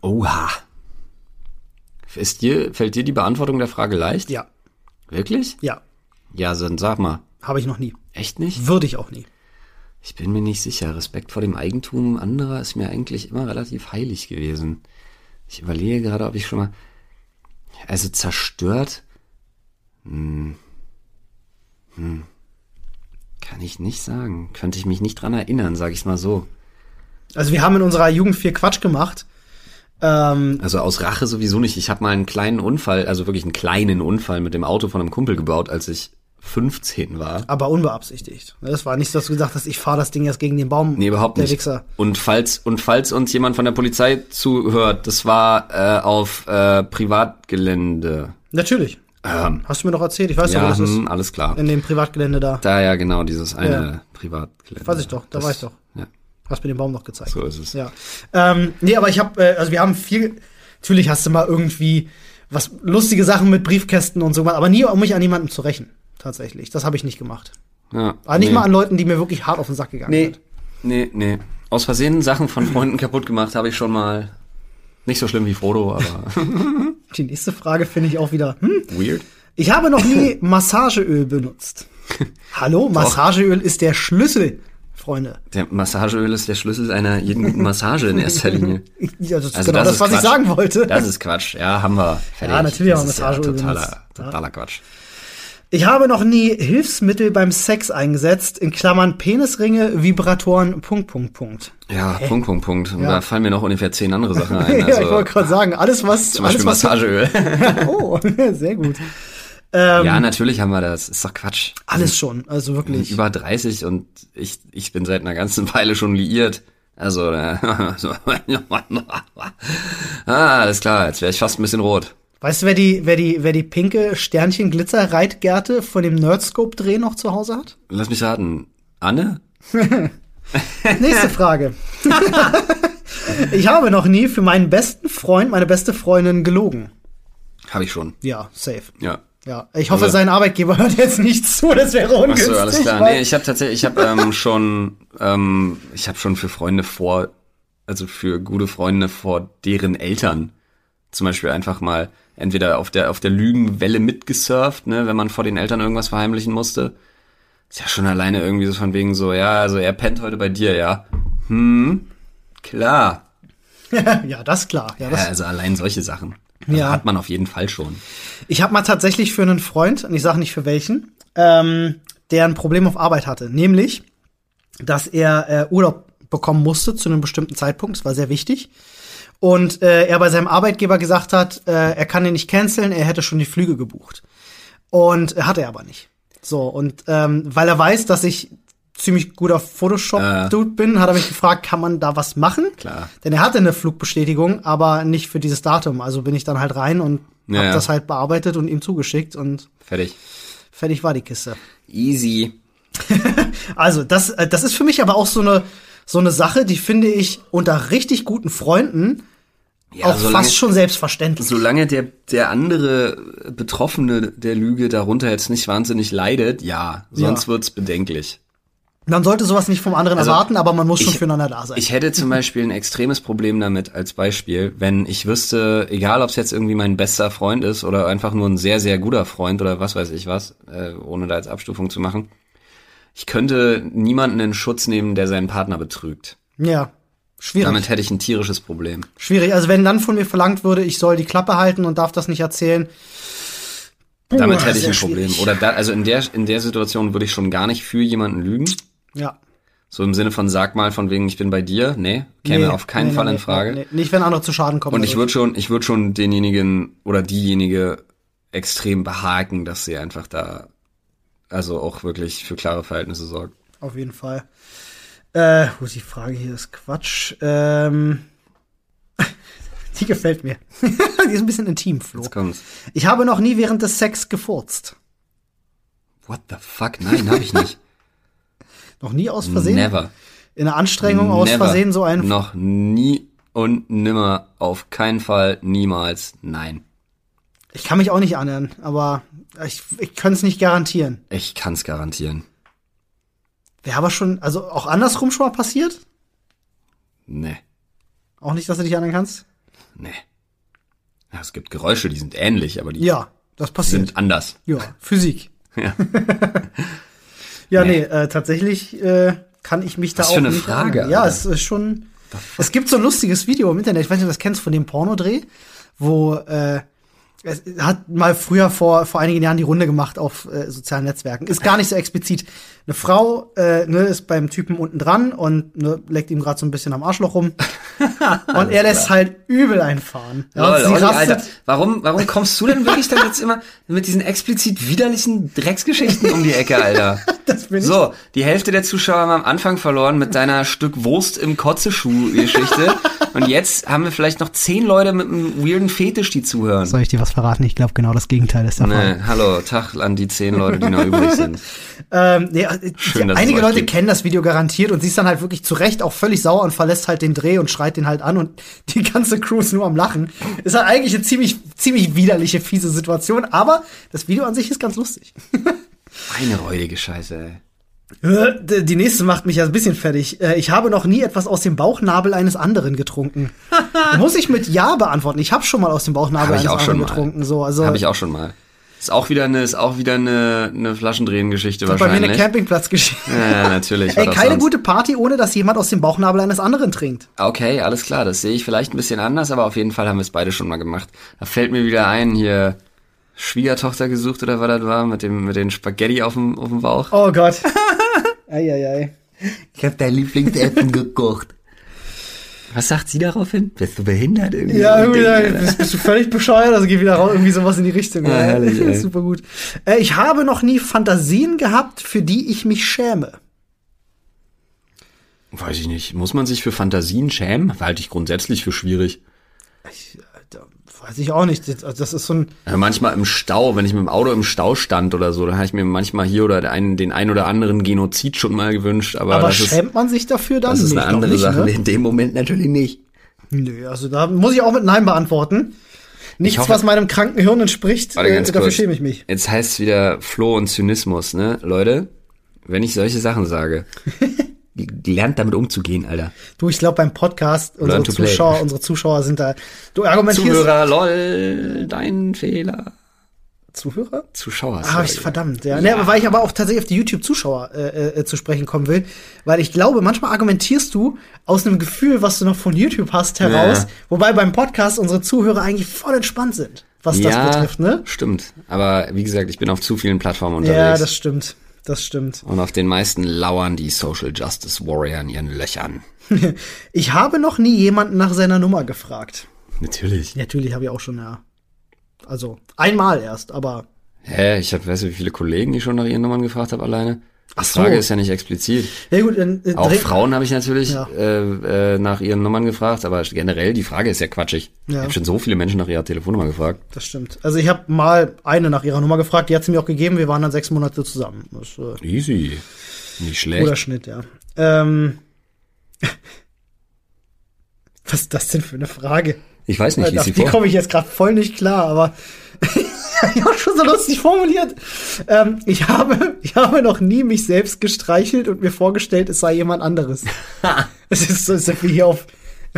Oha. Ist dir, fällt dir die Beantwortung der Frage leicht? Ja, Wirklich? ja, Ja, dann sag mal. habe ich noch nie. Echt nicht? Würde ich auch nie. Ich bin mir nicht sicher. Respekt vor dem Eigentum anderer ist mir eigentlich immer relativ heilig gewesen. Ich überlege gerade, ob ich schon mal. Also zerstört. Hm. Hm. Kann ich nicht sagen. Könnte ich mich nicht dran erinnern, sag ich's mal so. Also wir haben in unserer Jugend viel Quatsch gemacht. Ähm, Also aus Rache sowieso nicht. Ich habe mal einen kleinen Unfall, also wirklich einen kleinen Unfall mit dem Auto von einem Kumpel gebaut, als ich 15 war. aber unbeabsichtigt. Das war nicht so, dass du gesagt hast, ich fahre das Ding jetzt gegen den Baum. Nee, überhaupt der nicht. Wichser. Und falls und falls uns jemand von der Polizei zuhört, das war äh, auf äh, Privatgelände. Natürlich. Ähm, Hast du mir doch erzählt. Ich weiß doch, ja, wo das ist. hm, alles klar. In dem Privatgelände da. Da ja genau dieses eine Ja. Privatgelände. Weiß ich doch, da das, weiß ich doch. Ja, Hast mir den Baum noch gezeigt. so ist es. Ja. Ähm, nee, aber ich habe, äh, also wir haben viel, natürlich hast du mal irgendwie was lustige Sachen mit Briefkästen und so gemacht, aber nie, um mich an jemanden zu rächen. Tatsächlich. Das habe ich nicht gemacht. Ja, Aber nicht nee. mal an Leuten, die mir wirklich hart auf den Sack gegangen Nee, sind. nee, nee. Aus Versehen Sachen von Freunden kaputt gemacht habe ich schon mal. Nicht so schlimm wie Frodo, aber Die nächste Frage finde ich auch wieder. Hm? weird. Ich habe noch nie Massageöl benutzt. Hallo, Massageöl ist der Schlüssel, Freunde. Der Massageöl ist der Schlüssel einer jeden guten Massage in erster Linie. Ja, das ist Also genau das, ist was ich Quatsch. sagen wollte. Das ist Quatsch. Ja, haben wir. Fertig. Ja, natürlich haben wir Das Massageöl benutzt. totaler, totaler Quatsch. Ich habe noch nie Hilfsmittel beim Sex eingesetzt, in Klammern Penisringe, Vibratoren, Punkt, Punkt, Punkt. Ja, Punkt, Punkt, Punkt. Und Ja. da fallen mir noch ungefähr zehn andere Sachen ein. ja, Also, ich wollte gerade sagen, alles was, zum alles Beispiel was, Massageöl. Oh, sehr gut. Ähm, ja, natürlich haben wir das. Ist doch Quatsch. Alles schon, also wirklich. Über 30 und ich, ich bin seit einer ganzen Weile schon liiert. Also, äh, so. ah, alles klar, jetzt wäre ich fast ein bisschen rot. Weißt du, wer die, wer die, wer die pinke Sternchen Glitzer Reitgerte von dem Nerdscope Dreh noch zu Hause hat? Lass mich raten. Anne? Nächste Frage. Ich habe noch nie für meinen besten Freund, meine beste Freundin gelogen. Habe ich schon. Ja, safe. Ja. Ja, ich hoffe, Also- sein Arbeitgeber hört jetzt nichts zu, das wäre Ach ungünstig. so, alles klar. Nee, ich habe tatsächlich, ich habe ähm, schon, ähm, ich habe schon für Freunde vor, also für gute Freunde vor deren Eltern zum Beispiel einfach mal entweder auf der auf der Lügenwelle mitgesurft, ne, wenn man vor den Eltern irgendwas verheimlichen musste. Ist ja schon alleine irgendwie so von wegen so, ja, also er pennt heute bei dir, ja. Hm, klar. ja, das ist klar. Ja, das, Ja, also allein solche Sachen. Also Ja. Hat man auf jeden Fall schon. Ich habe mal tatsächlich für einen Freund, und ich sage nicht für welchen, ähm, der ein Problem auf Arbeit hatte. Nämlich, dass er äh, Urlaub bekommen musste zu einem bestimmten Zeitpunkt. Das war sehr wichtig. Und äh, er bei seinem Arbeitgeber gesagt hat, äh, er kann den nicht canceln, er hätte schon die Flüge gebucht. Und äh, hat er aber nicht. So, und ähm, weil er weiß, dass ich ziemlich guter Photoshop-Dude bin, hat er mich gefragt, kann man da was machen? Klar. Denn er hatte eine Flugbestätigung, aber nicht für dieses Datum. Also bin ich dann halt rein und Ja, hab ja. das halt bearbeitet und ihm zugeschickt und Fertig. fertig war die Kiste. Easy. Also, das, äh, das ist für mich aber auch so eine, so eine Sache, die finde ich unter richtig guten Freunden Ja, auch solange- fast schon selbstverständlich. Solange der, der andere Betroffene der Lüge darunter jetzt nicht wahnsinnig leidet, ja, sonst Ja. wird's bedenklich. Man sollte sowas nicht vom anderen Also, erwarten, aber man muss schon ich- füreinander da sein. Ich hätte zum Beispiel ein extremes Problem damit als Beispiel, wenn ich wüsste, egal ob es jetzt irgendwie mein bester Freund ist oder einfach nur ein sehr, sehr guter Freund oder was weiß ich was, äh, ohne da jetzt Abstufung zu machen, ich könnte niemanden in Schutz nehmen, der seinen Partner betrügt. ja, schwierig. Damit hätte ich ein tierisches Problem. schwierig. Also wenn dann von mir verlangt würde, ich soll die Klappe halten und darf das nicht erzählen. Damit Puh, hätte ich ein Problem. schwierig. Oder da, also in der, in der Situation würde ich schon gar nicht für jemanden lügen. Ja. So im Sinne von sag mal von wegen ich bin bei dir, nee, käme Nee, auf keinen nee, Fall nee, in Frage. Nee, nee. Nicht, wenn andere zu Schaden kommen. Und ich würde schon, ich würde schon denjenigen oder diejenige extrem behaken, dass sie einfach da, also auch wirklich für klare Verhältnisse sorgt. Auf jeden Fall. Äh, gut, die Frage hier ist Quatsch. Ähm, die gefällt mir. die ist ein bisschen intim, Flo. Jetzt kommt's. Ich habe noch nie während des Sex gefurzt. What the fuck? Nein, habe ich nicht. Noch nie aus Versehen? Never. In der Anstrengung aus Never. Versehen so ein. Noch nie und nimmer. Auf keinen Fall. Niemals. Nein. Ich kann mich auch nicht annähern, aber ich, ich kann es nicht garantieren. Ich kann's garantieren. Wäre aber schon, also auch andersrum schon mal passiert? Nee. Auch nicht, dass du dich erinnern kannst? Nee. Ja, es gibt Geräusche, die sind ähnlich, aber die Ja, das passiert. sind anders. Ja, Physik. Ja. Ja, nee, äh, tatsächlich äh, kann ich mich da Was auch für eine nicht Frage, erinnern. Ja, Alter. es ist schon. Es gibt so ein lustiges Video im Internet, ich weiß nicht, ob du das kennst von dem Pornodreh, wo äh, es hat mal früher vor vor einigen Jahren die Runde gemacht auf äh, sozialen Netzwerken. Ist gar nicht so explizit. Eine Frau äh, ne, ist beim Typen unten dran und ne, leckt ihm gerade so ein bisschen am Arschloch rum. und er lässt halt übel einfahren. Ja, Lol, sie Olli, Alter, warum, warum kommst du denn wirklich dann jetzt immer mit diesen explizit widerlichen Drecksgeschichten um die Ecke, Alter? Das bin ich. So, die Hälfte der Zuschauer haben am Anfang verloren mit deiner Stück Wurst im Kotzeschuh-Geschichte. Und jetzt haben wir vielleicht noch zehn Leute mit einem weirden Fetisch, die zuhören. Soll ich dir was verraten? Ich glaube, genau das Gegenteil ist der Fall. Nee, hallo, Tag an die zehn Leute, die noch übrig sind. Ähm, nee, äh, Schön, es einige Leute gibt. kennen das Video garantiert und sie ist dann halt wirklich zu Recht auch völlig sauer und verlässt halt den Dreh und schreit den halt an und die ganze Crew ist nur am Lachen. Ist halt eigentlich eine ziemlich, ziemlich widerliche, fiese Situation, aber das Video an sich ist ganz lustig. Eine räudige Scheiße, ey. Die nächste macht mich ja ein bisschen fertig. Äh, Ich habe noch nie etwas aus dem Bauchnabel eines anderen getrunken. Muss ich mit Ja beantworten. Ich habe schon mal aus dem Bauchnabel eines anderen mal. getrunken. So, also Habe ich auch schon mal. Ist auch wieder eine, ist auch wieder eine, eine Flaschendrehen-Geschichte bei mir wahrscheinlich. eine Campingplatzgeschichte. ja, natürlich. Ey, keine sonst. gute Party, ohne dass jemand aus dem Bauchnabel eines anderen trinkt. Okay, alles klar, das sehe ich vielleicht ein bisschen anders, aber auf jeden Fall haben wir es beide schon mal gemacht. Da fällt mir wieder ein, hier Schwiegertochter gesucht oder was das war, mit dem mit den Spaghetti auf dem, auf dem Bauch. Oh Gott. Eieiei. Ich habe dein Lieblingsessen gekocht. Was sagt sie daraufhin? Bist du behindert irgendwie? Ja, irgendwie, Ding, bist, bist du völlig bescheuert, also geh wieder raus, irgendwie sowas in die Richtung. Ja, herrlich, ey. Super gut. Äh, ich habe noch nie Fantasien gehabt, für die ich mich schäme. Weiß ich nicht. Muss man sich für Fantasien schämen? Halte ich grundsätzlich für schwierig. Ich, äh, weiß ich auch nicht. Das, also das ist so ein. Also manchmal im Stau, wenn ich mit dem Auto im Stau stand oder so, dann habe ich mir manchmal hier oder einen, den ein oder anderen Genozid schon mal gewünscht, aber, Aber das ist, schämt man sich dafür dann? das ist Nee, eine andere nicht, Sache. Ne? In dem Moment natürlich nicht. Nö, also da muss ich auch mit Nein beantworten. Nichts, hoffe- was meinem kranken Hirn entspricht. Äh, dafür kurz. schäme ich mich. Jetzt heißt es wieder Floh und Zynismus, ne? Leute, wenn ich solche Sachen sage, lernt damit umzugehen, Alter. Du, ich glaube beim Podcast, unsere play. Zuschauer, unsere Zuschauer sind da. Du argumentierst. Zuhörer, lol, dein Fehler. Zuhörer? Zuschauer. Ah, ich, verdammt, ja. Ne, weil ich aber auch tatsächlich auf die YouTube-Zuschauer äh, äh, zu sprechen kommen will. Weil ich glaube, manchmal argumentierst du aus einem Gefühl, was du noch von YouTube hast, heraus. Ja. Wobei beim Podcast unsere Zuhörer eigentlich voll entspannt sind, was das ja, betrifft, ne? stimmt. Aber wie gesagt, ich bin auf zu vielen Plattformen unterwegs. Ja, das stimmt. Das stimmt. und auf den meisten lauern die Social Justice Warrior in ihren Löchern. Ich habe noch nie jemanden nach seiner Nummer gefragt. Natürlich. Natürlich habe ich auch schon, ja. Also, einmal erst, aber Hä, ich hab, weißt du, wie viele Kollegen ich schon nach ihren Nummern gefragt habe alleine? Die Ach so. Frage ist ja nicht explizit. ja gut, dann, äh, Auch Frauen habe ich natürlich Ja. äh, äh, nach ihren Nummern gefragt, aber generell die Frage ist ja quatschig. Ja. Ich habe schon so viele Menschen nach ihrer Telefonnummer gefragt. Das stimmt. Also ich habe mal eine nach ihrer Nummer gefragt, die hat sie mir auch gegeben, wir waren dann sechs Monate zusammen. Das, äh, Easy. Nicht schlecht. Guter Schnitt, ja. Ähm, was ist das denn für eine Frage? Ich weiß nicht, wie Auf sie die vor. komme ich jetzt gerade voll nicht klar, aber ich habe schon so lustig formuliert. Ähm, ich, habe, ich habe noch nie mich selbst gestreichelt und mir vorgestellt, es sei jemand anderes. Es ist so, ist das wie hier auf,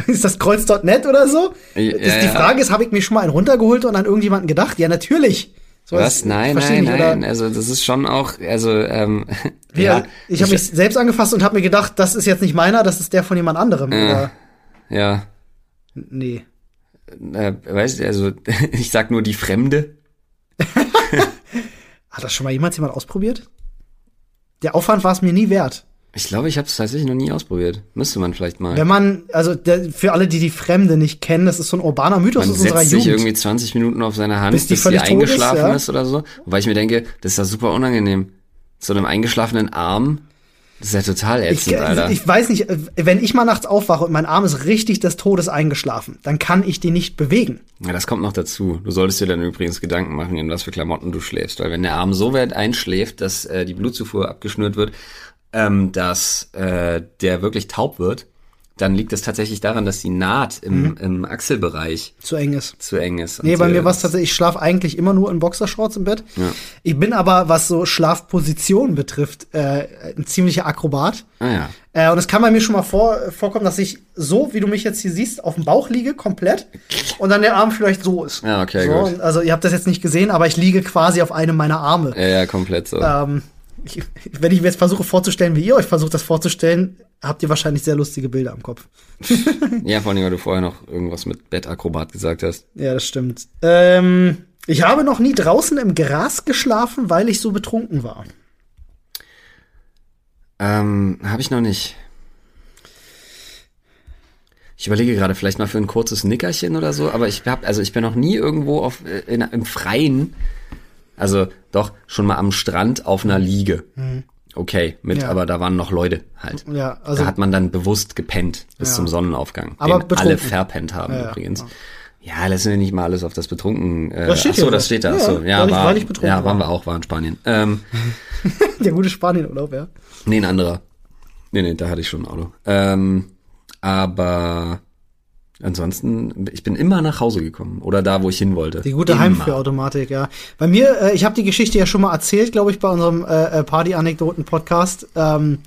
ist das kreuz.net oder so? Ja, das, die ja. Frage ist, habe ich mir schon mal einen runtergeholt und an irgendjemanden gedacht? Ja, natürlich. So Was? Nein, nein, nicht, oder? nein. Also das ist schon auch, also ähm, Ja, ja, ich habe mich selbst angefasst und habe mir gedacht, das ist jetzt nicht meiner, das ist der von jemand anderem. Oder, ja, nee. äh, weißt du, also ich sag nur die Fremde. Hat das schon mal jemals jemand ausprobiert? Der Aufwand war es mir nie wert. Ich glaube, ich habe es tatsächlich noch nie ausprobiert. Müsste man vielleicht mal. Wenn man, also der, für alle, die die Fremde nicht kennen, das ist so ein urbaner Mythos man aus unserer setzt sich Jugend. irgendwie 20 Minuten auf seine Hand, Bis bis, die die völlig tot ist, eingeschlafen ja. ist, oder so. Wobei ich mir denke, das ist ja super unangenehm. So einem eingeschlafenen Arm, das ist ja total Ich, ätzend, Alter. ich weiß nicht, äh, wenn ich mal nachts aufwache und mein Arm ist richtig des Todes eingeschlafen, dann kann ich den nicht bewegen. Ja, das kommt noch dazu. Du solltest dir dann übrigens Gedanken machen, in was für Klamotten du schläfst. Weil wenn der Arm so weit einschläft, dass äh, die Blutzufuhr abgeschnürt wird, ähm, dass äh, der wirklich taub wird, dann liegt es tatsächlich daran, dass die Naht im, im Achselbereich Zu eng ist. zu eng ist. Nee, bei mir war es tatsächlich, ich schlafe eigentlich immer nur in Boxershorts im Bett. Ja. Ich bin aber, was so Schlafposition betrifft, äh, ein ziemlicher Akrobat. Ah ja. Äh, und es kann bei mir schon mal vor, vorkommen, dass ich so, wie du mich jetzt hier siehst, auf dem Bauch liege, komplett, und dann der Arm vielleicht so ist. Ja, okay, so, gut. Also ihr habt das jetzt nicht gesehen, aber ich liege quasi auf einem meiner Arme. Ja, ja, komplett so. Ähm, ich, wenn ich mir jetzt versuche vorzustellen, wie ihr euch versucht, das vorzustellen, habt ihr wahrscheinlich sehr lustige Bilder im Kopf. Ja, vor allem, weil du vorher noch irgendwas mit Bettakrobat gesagt hast. Ja, das stimmt. Ähm, ich habe noch nie draußen im Gras geschlafen, weil ich so betrunken war. Ähm, habe ich noch nicht. Ich überlege gerade vielleicht mal für ein kurzes Nickerchen oder so, aber ich hab, also ich bin noch nie irgendwo auf äh, in, im Freien, also doch schon mal am Strand auf einer Liege. Okay, mit. Ja. aber da waren noch Leute halt. Ja, also da hat man dann bewusst gepennt bis Ja. zum Sonnenaufgang, Aber den alle verpennt haben Ja, übrigens. Ja, lassen wir nicht mal alles auf das Betrunken. Äh, Das steht ach so, hier das steht da. Ja, Ach so, weil ja, war, weil ich betrunken ja, war. waren wir auch, war in Spanien. Ähm, der gute Spanienurlaub, ja. Nee, ein anderer. Nee, nee, da hatte ich schon ein Auto. Ähm, aber ansonsten, ich bin immer nach Hause gekommen. Oder da, wo ich hin wollte. Die gute. Heimführautomatik, ja. Bei mir, äh, ich habe die Geschichte ja schon mal erzählt, glaube ich, bei unserem äh, äh, Party-Anekdoten-Podcast, ähm,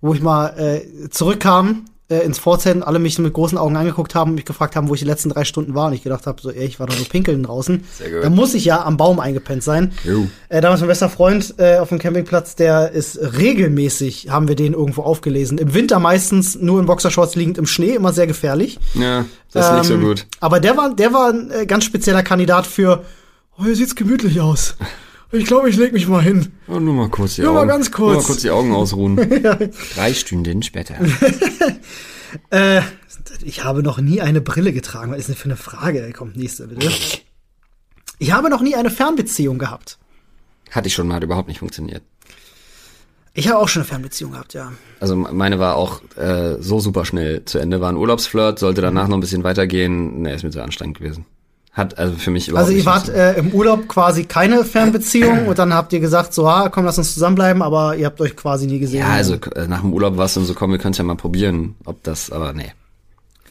wo ich mal äh, zurückkam äh, ins Vorzelt, alle mich so mit großen Augen angeguckt haben und mich gefragt haben, wo ich die letzten drei Stunden war. Und ich gedacht habe, so, ey, ich war doch nur pinkeln draußen. Sehr gut. Da muss ich ja am Baum eingepennt sein. Jo. Äh, damals mein bester Freund äh, auf dem Campingplatz, der ist regelmäßig, haben wir den irgendwo aufgelesen. Im Winter meistens nur in Boxershorts liegend im Schnee, immer sehr gefährlich. Ja, das ist nicht so Ähm, gut. Aber der war, der war ein äh, ganz spezieller Kandidat für, oh, hier sieht's gemütlich aus. Ich glaube, ich leg mich mal hin. Oh, nur mal kurz die Nur mal Augen. ganz kurz. Nur mal kurz die Augen ausruhen. Drei Stunden später. Äh, ich habe noch nie eine Brille getragen. Was ist denn für eine Frage? Kommt nächste, bitte. Ich habe noch nie eine Fernbeziehung gehabt. Hatte ich schon mal, hat überhaupt nicht funktioniert. Ich habe auch schon eine Fernbeziehung gehabt, ja. Also meine war auch äh, so super schnell zu Ende. War ein Urlaubsflirt, sollte danach noch ein bisschen weitergehen. Ne, ist mir zu anstrengend gewesen. Hat also für mich überhaupt Also ihr wart äh, im Urlaub quasi keine Fernbeziehung und dann habt ihr gesagt, so, ah, komm, lass uns zusammenbleiben, aber ihr habt euch quasi nie gesehen. Ja, also äh, nach dem Urlaub war es dann so, komm, wir können es ja mal probieren, ob das, aber nee.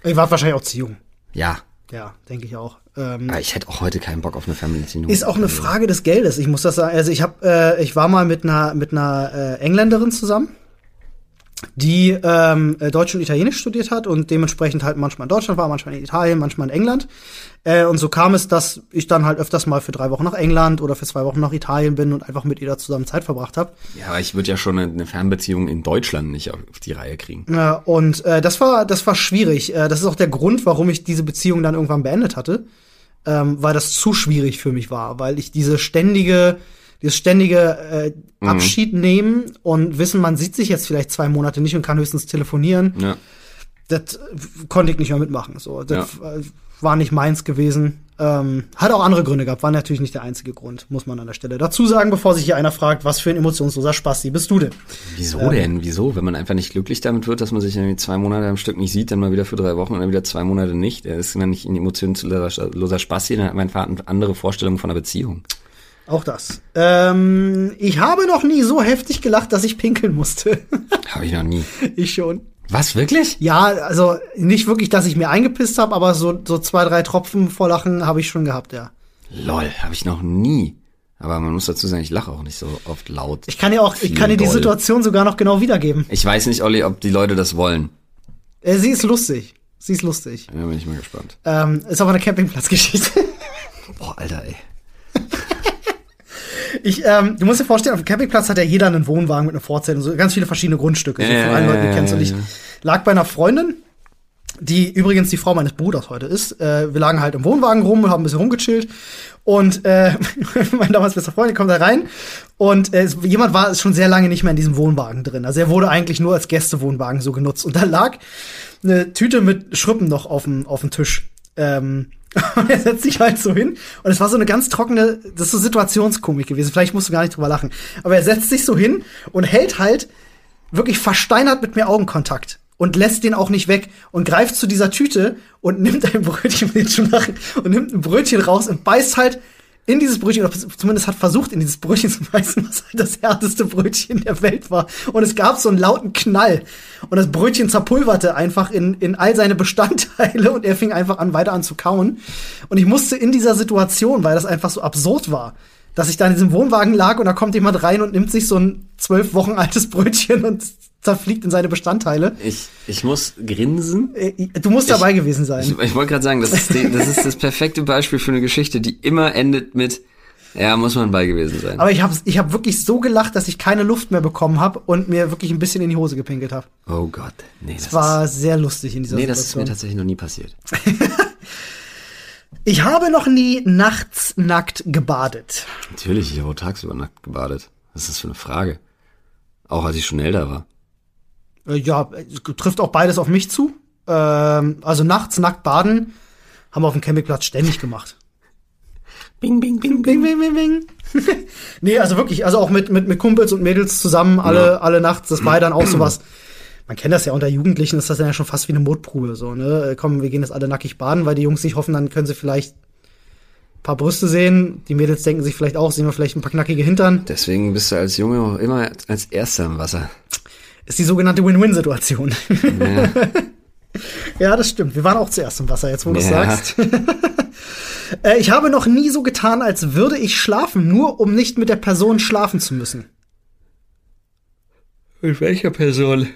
Ich war wahrscheinlich auch zu jung. Ja. Ja, denke ich auch. Ähm, Aber ich hätte auch heute keinen Bock auf eine Fernbeziehung. ist auch eine Frage des Geldes. Ich muss das sagen. Also ich habe, äh, ich war mal mit einer mit einer äh, Engländerin zusammen, die ähm, äh, Deutsch und Italienisch studiert hat und dementsprechend halt manchmal in Deutschland war, manchmal in Italien, manchmal in England. Äh, und so kam es, dass ich dann halt öfters mal für drei Wochen nach England oder für zwei Wochen nach Italien bin und einfach mit ihr da zusammen Zeit verbracht habe. Ja, aber ich würde ja schon eine Fernbeziehung in Deutschland nicht auf die Reihe kriegen. Ja, und äh, das war das war schwierig. Äh, das ist auch der Grund, warum ich diese Beziehung dann irgendwann beendet hatte, ähm, weil das zu schwierig für mich war, weil ich diese ständige dieses ständige äh, Abschied nehmen und wissen, man sieht sich jetzt vielleicht zwei Monate nicht und kann höchstens telefonieren. Ja. Das äh, konnte ich nicht mehr mitmachen. So, das äh, war nicht meins gewesen. Ähm, hat auch andere Gründe gehabt, war natürlich nicht der einzige Grund, muss man an der Stelle dazu sagen, bevor sich hier einer fragt, was für ein emotionsloser Spasti bist du denn? Wieso denn? Wieso? Wenn man einfach nicht glücklich damit wird, dass man sich irgendwie zwei Monate am Stück nicht sieht, dann mal wieder für drei Wochen und dann wieder zwei Monate nicht. Er ist dann nicht ein emotionsloser Spasti, dann hat man einfach andere Vorstellung von einer Beziehung. Auch das. Ähm, ich habe noch nie so heftig gelacht, dass ich pinkeln musste. Habe ich noch nie. ich schon. Was, wirklich? Ja, also nicht wirklich, dass ich mir eingepisst habe, aber so, so zwei, drei Tropfen vor Lachen habe ich schon gehabt, ja. Lol, habe ich noch nie. Aber man muss dazu sagen, ich lache auch nicht so oft laut. Ich kann dir auch, ich kann dir die doll. Situation sogar noch genau wiedergeben. Ich weiß nicht, Olli, ob die Leute das wollen. Äh, sie ist lustig. Sie ist lustig. Da bin ich mal gespannt. Ähm, ist aber eine Campingplatzgeschichte. Boah, Alter, ey. Ich, ähm, du musst dir vorstellen, auf dem Campingplatz hat ja jeder einen Wohnwagen mit einer Vorzelt und so ganz viele verschiedene Grundstücke, so von allen Leuten, die kennst. Und ich lag bei einer Freundin, die übrigens die Frau meines Bruders heute ist. Äh, wir lagen halt im Wohnwagen rum und haben ein bisschen rumgechillt. Und äh, mein damals bester Freund kommt da rein und äh, jemand war schon sehr lange nicht mehr in diesem Wohnwagen drin. Also er wurde eigentlich nur als Gästewohnwagen so genutzt. Und da lag eine Tüte mit Schrippen noch auf dem auf dem Tisch. Ähm, und er setzt sich halt so hin und es war so eine ganz trockene, das ist so Situationskomik gewesen. Vielleicht musst du gar nicht drüber lachen. Aber er setzt sich so hin und hält halt wirklich versteinert mit mir Augenkontakt und lässt den auch nicht weg und greift zu dieser Tüte und nimmt ein Brötchen mit schon lachen und nimmt ein Brötchen raus und beißt halt in dieses Brötchen, oder zumindest hat versucht, in dieses Brötchen zu beißen, was halt das härteste Brötchen der Welt war. Und es gab so einen lauten Knall. Und das Brötchen zerpulverte einfach in, in all seine Bestandteile und er fing einfach an, weiter an zu kauen. Und ich musste in dieser Situation, weil das einfach so absurd war, dass ich da in diesem Wohnwagen lag und da kommt jemand rein und nimmt sich so ein zwölf Wochen altes Brötchen und zerfliegt in seine Bestandteile. Ich, ich muss grinsen. Äh, Du musst dabei gewesen sein. Ich, ich wollte gerade sagen, das ist, die, das ist das perfekte Beispiel für eine Geschichte, die immer endet mit, ja, muss man bei gewesen sein. Aber ich habe ich hab wirklich so gelacht, dass ich keine Luft mehr bekommen habe und mir wirklich ein bisschen in die Hose gepinkelt habe. oh Gott, nee, das Es war sehr lustig in dieser ist, nee, das ist mir Situation. tatsächlich noch nie passiert. ich habe noch nie nachts nackt gebadet. Natürlich, ich habe auch tagsüber nackt gebadet. Was ist das für eine Frage? Auch als ich schon älter war. Äh, Ja, trifft auch beides auf mich zu. Ähm, also nachts nackt baden haben wir auf dem Campingplatz ständig gemacht. Bing, bing, bing, Bing, bing, bing, bing. nee, also wirklich, also auch mit, mit, mit Kumpels und Mädels zusammen, alle, Ja. alle nachts, das war dann auch sowas. Man kennt das ja unter Jugendlichen, ist das dann ja schon fast wie eine Mutprobe, so, ne? Äh, Komm, wir gehen jetzt alle nackig baden, weil die Jungs sich hoffen, dann können sie vielleicht ein paar Brüste sehen. Die Mädels denken sich vielleicht auch, sehen wir vielleicht ein paar knackige Hintern. Deswegen bist du als Junge auch immer als Erster im Wasser. Ist die sogenannte Win-Win-Situation. Ja. ja, das stimmt. Wir waren auch zuerst im Wasser, jetzt wo du es Ja. sagst. äh, ich habe noch nie so getan, als würde ich schlafen, nur um nicht mit der Person schlafen zu müssen. Mit welcher Person?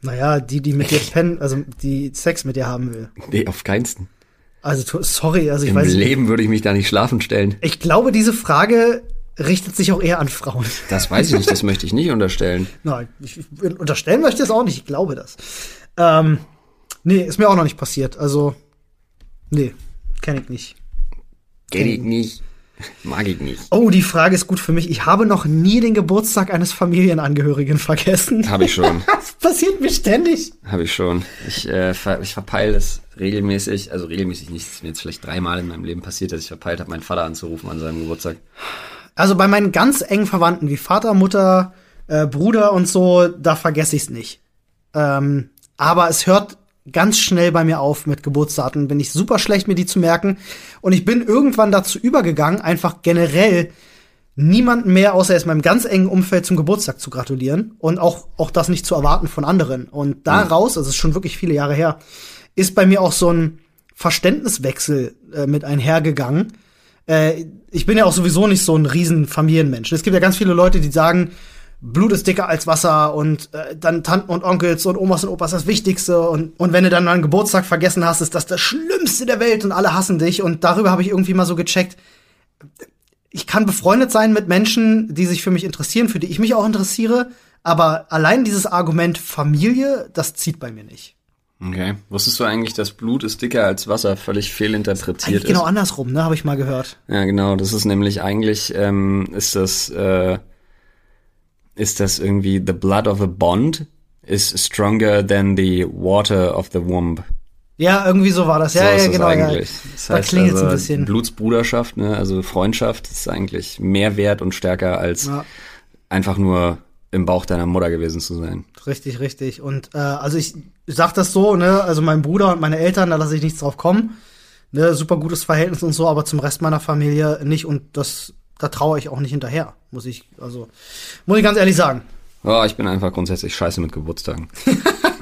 Naja, die, die mit dir pennen, also die Sex mit dir haben will. Nee, auf keinsten. Also sorry, also ich Im weiß nicht. Leben würde ich mich da nicht schlafen stellen. Ich glaube, diese Frage richtet sich auch eher an Frauen. Das weiß ich nicht, das möchte ich nicht unterstellen. Nein, ich, ich unterstellen möchte es auch nicht, ich glaube das. Ähm, nee, ist mir auch noch nicht passiert. Also, nee, kenne ich nicht. Kenn ich nicht. Mag ich nicht. Oh, die Frage ist gut für mich. Ich habe noch nie den Geburtstag eines Familienangehörigen vergessen. Habe ich schon. Das passiert mir ständig. Habe ich schon. Ich, äh, ver ich verpeile es regelmäßig, also regelmäßig nicht, es ist mir jetzt vielleicht dreimal in meinem Leben passiert, dass ich verpeilt habe, meinen Vater anzurufen an seinem Geburtstag. Also bei meinen ganz engen Verwandten wie Vater, Mutter, äh, Bruder und so, da vergesse ich es nicht. Ähm, aber es hört ganz schnell bei mir auf mit Geburtsdaten. Bin ich super schlecht, mir die zu merken. Und ich bin irgendwann dazu übergegangen, einfach generell niemanden mehr, außer jetzt meinem ganz engen Umfeld zum Geburtstag zu gratulieren und auch, auch das nicht zu erwarten von anderen. Und daraus, also es ist schon wirklich viele Jahre her, ist bei mir auch so ein Verständniswechsel äh, mit einhergegangen. Äh, ich bin ja auch sowieso nicht so ein riesen Familienmensch. Es gibt ja ganz viele Leute, die sagen, Blut ist dicker als Wasser und äh, dann Tanten und Onkels und Omas und Opas das Wichtigste und, und wenn du dann deinen Geburtstag vergessen hast, ist das das Schlimmste der Welt und alle hassen dich und darüber habe ich irgendwie mal so gecheckt, ich kann befreundet sein mit Menschen, die sich für mich interessieren, für die ich mich auch interessiere, aber allein dieses Argument Familie, das zieht bei mir nicht. Okay. Wusstest du eigentlich, dass Blut ist dicker als Wasser völlig fehlinterpretiert Eigentlich genau andersrum, ne, habe ich mal gehört. Ja, genau. Das ist nämlich eigentlich ähm, ist das äh, ist das irgendwie the blood of a bond is stronger than the water of the womb. Ja, irgendwie so war das. Ja, so ja, genau. das Ja. eigentlich. Das Da heißt klingelt's also, ein bisschen. Blutsbruderschaft, ne, also Freundschaft ist eigentlich mehr wert und stärker als Ja. einfach nur im Bauch deiner Mutter gewesen zu sein. Richtig, richtig. Und äh, also ich sag das so, ne, also mein Bruder und meine Eltern, da lasse ich nichts drauf kommen. Ne, super gutes Verhältnis und so, aber zum Rest meiner Familie nicht und das da traue ich auch nicht hinterher, muss ich also muss ich ganz ehrlich sagen. Oh, ich bin einfach grundsätzlich scheiße mit Geburtstagen.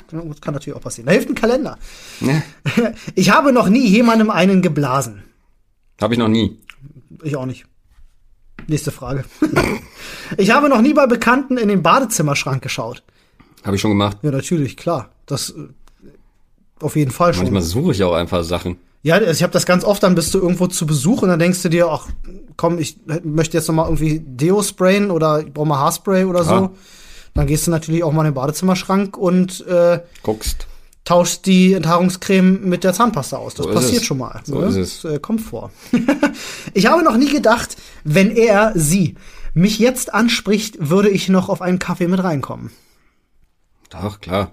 Das kann natürlich auch passieren. Da hilft ein Kalender. Ja, Ich habe noch nie jemandem einen geblasen. Habe ich noch nie. Ich auch nicht. Nächste Frage. ich habe noch nie bei Bekannten in den Badezimmerschrank geschaut. Habe ich schon gemacht. Ja, natürlich, klar. Das äh, auf jeden Fall schon. Manchmal suche ich auch einfach Sachen. Ja, also ich habe das ganz oft, dann bist du irgendwo zu Besuch und dann denkst du dir, ach komm, ich möchte jetzt noch mal irgendwie Deo sprayen oder ich brauche mal Haarspray oder so. Ja. Dann gehst du natürlich auch mal in den Badezimmerschrank und äh, Guckst. tauschst die Enthaarungscreme mit der Zahnpasta aus. Das So passiert schon mal. So ne? ist es. Das äh, kommt vor. ich habe noch nie gedacht, wenn er, sie, mich jetzt anspricht, würde ich noch auf einen Kaffee mit reinkommen. Doch, klar.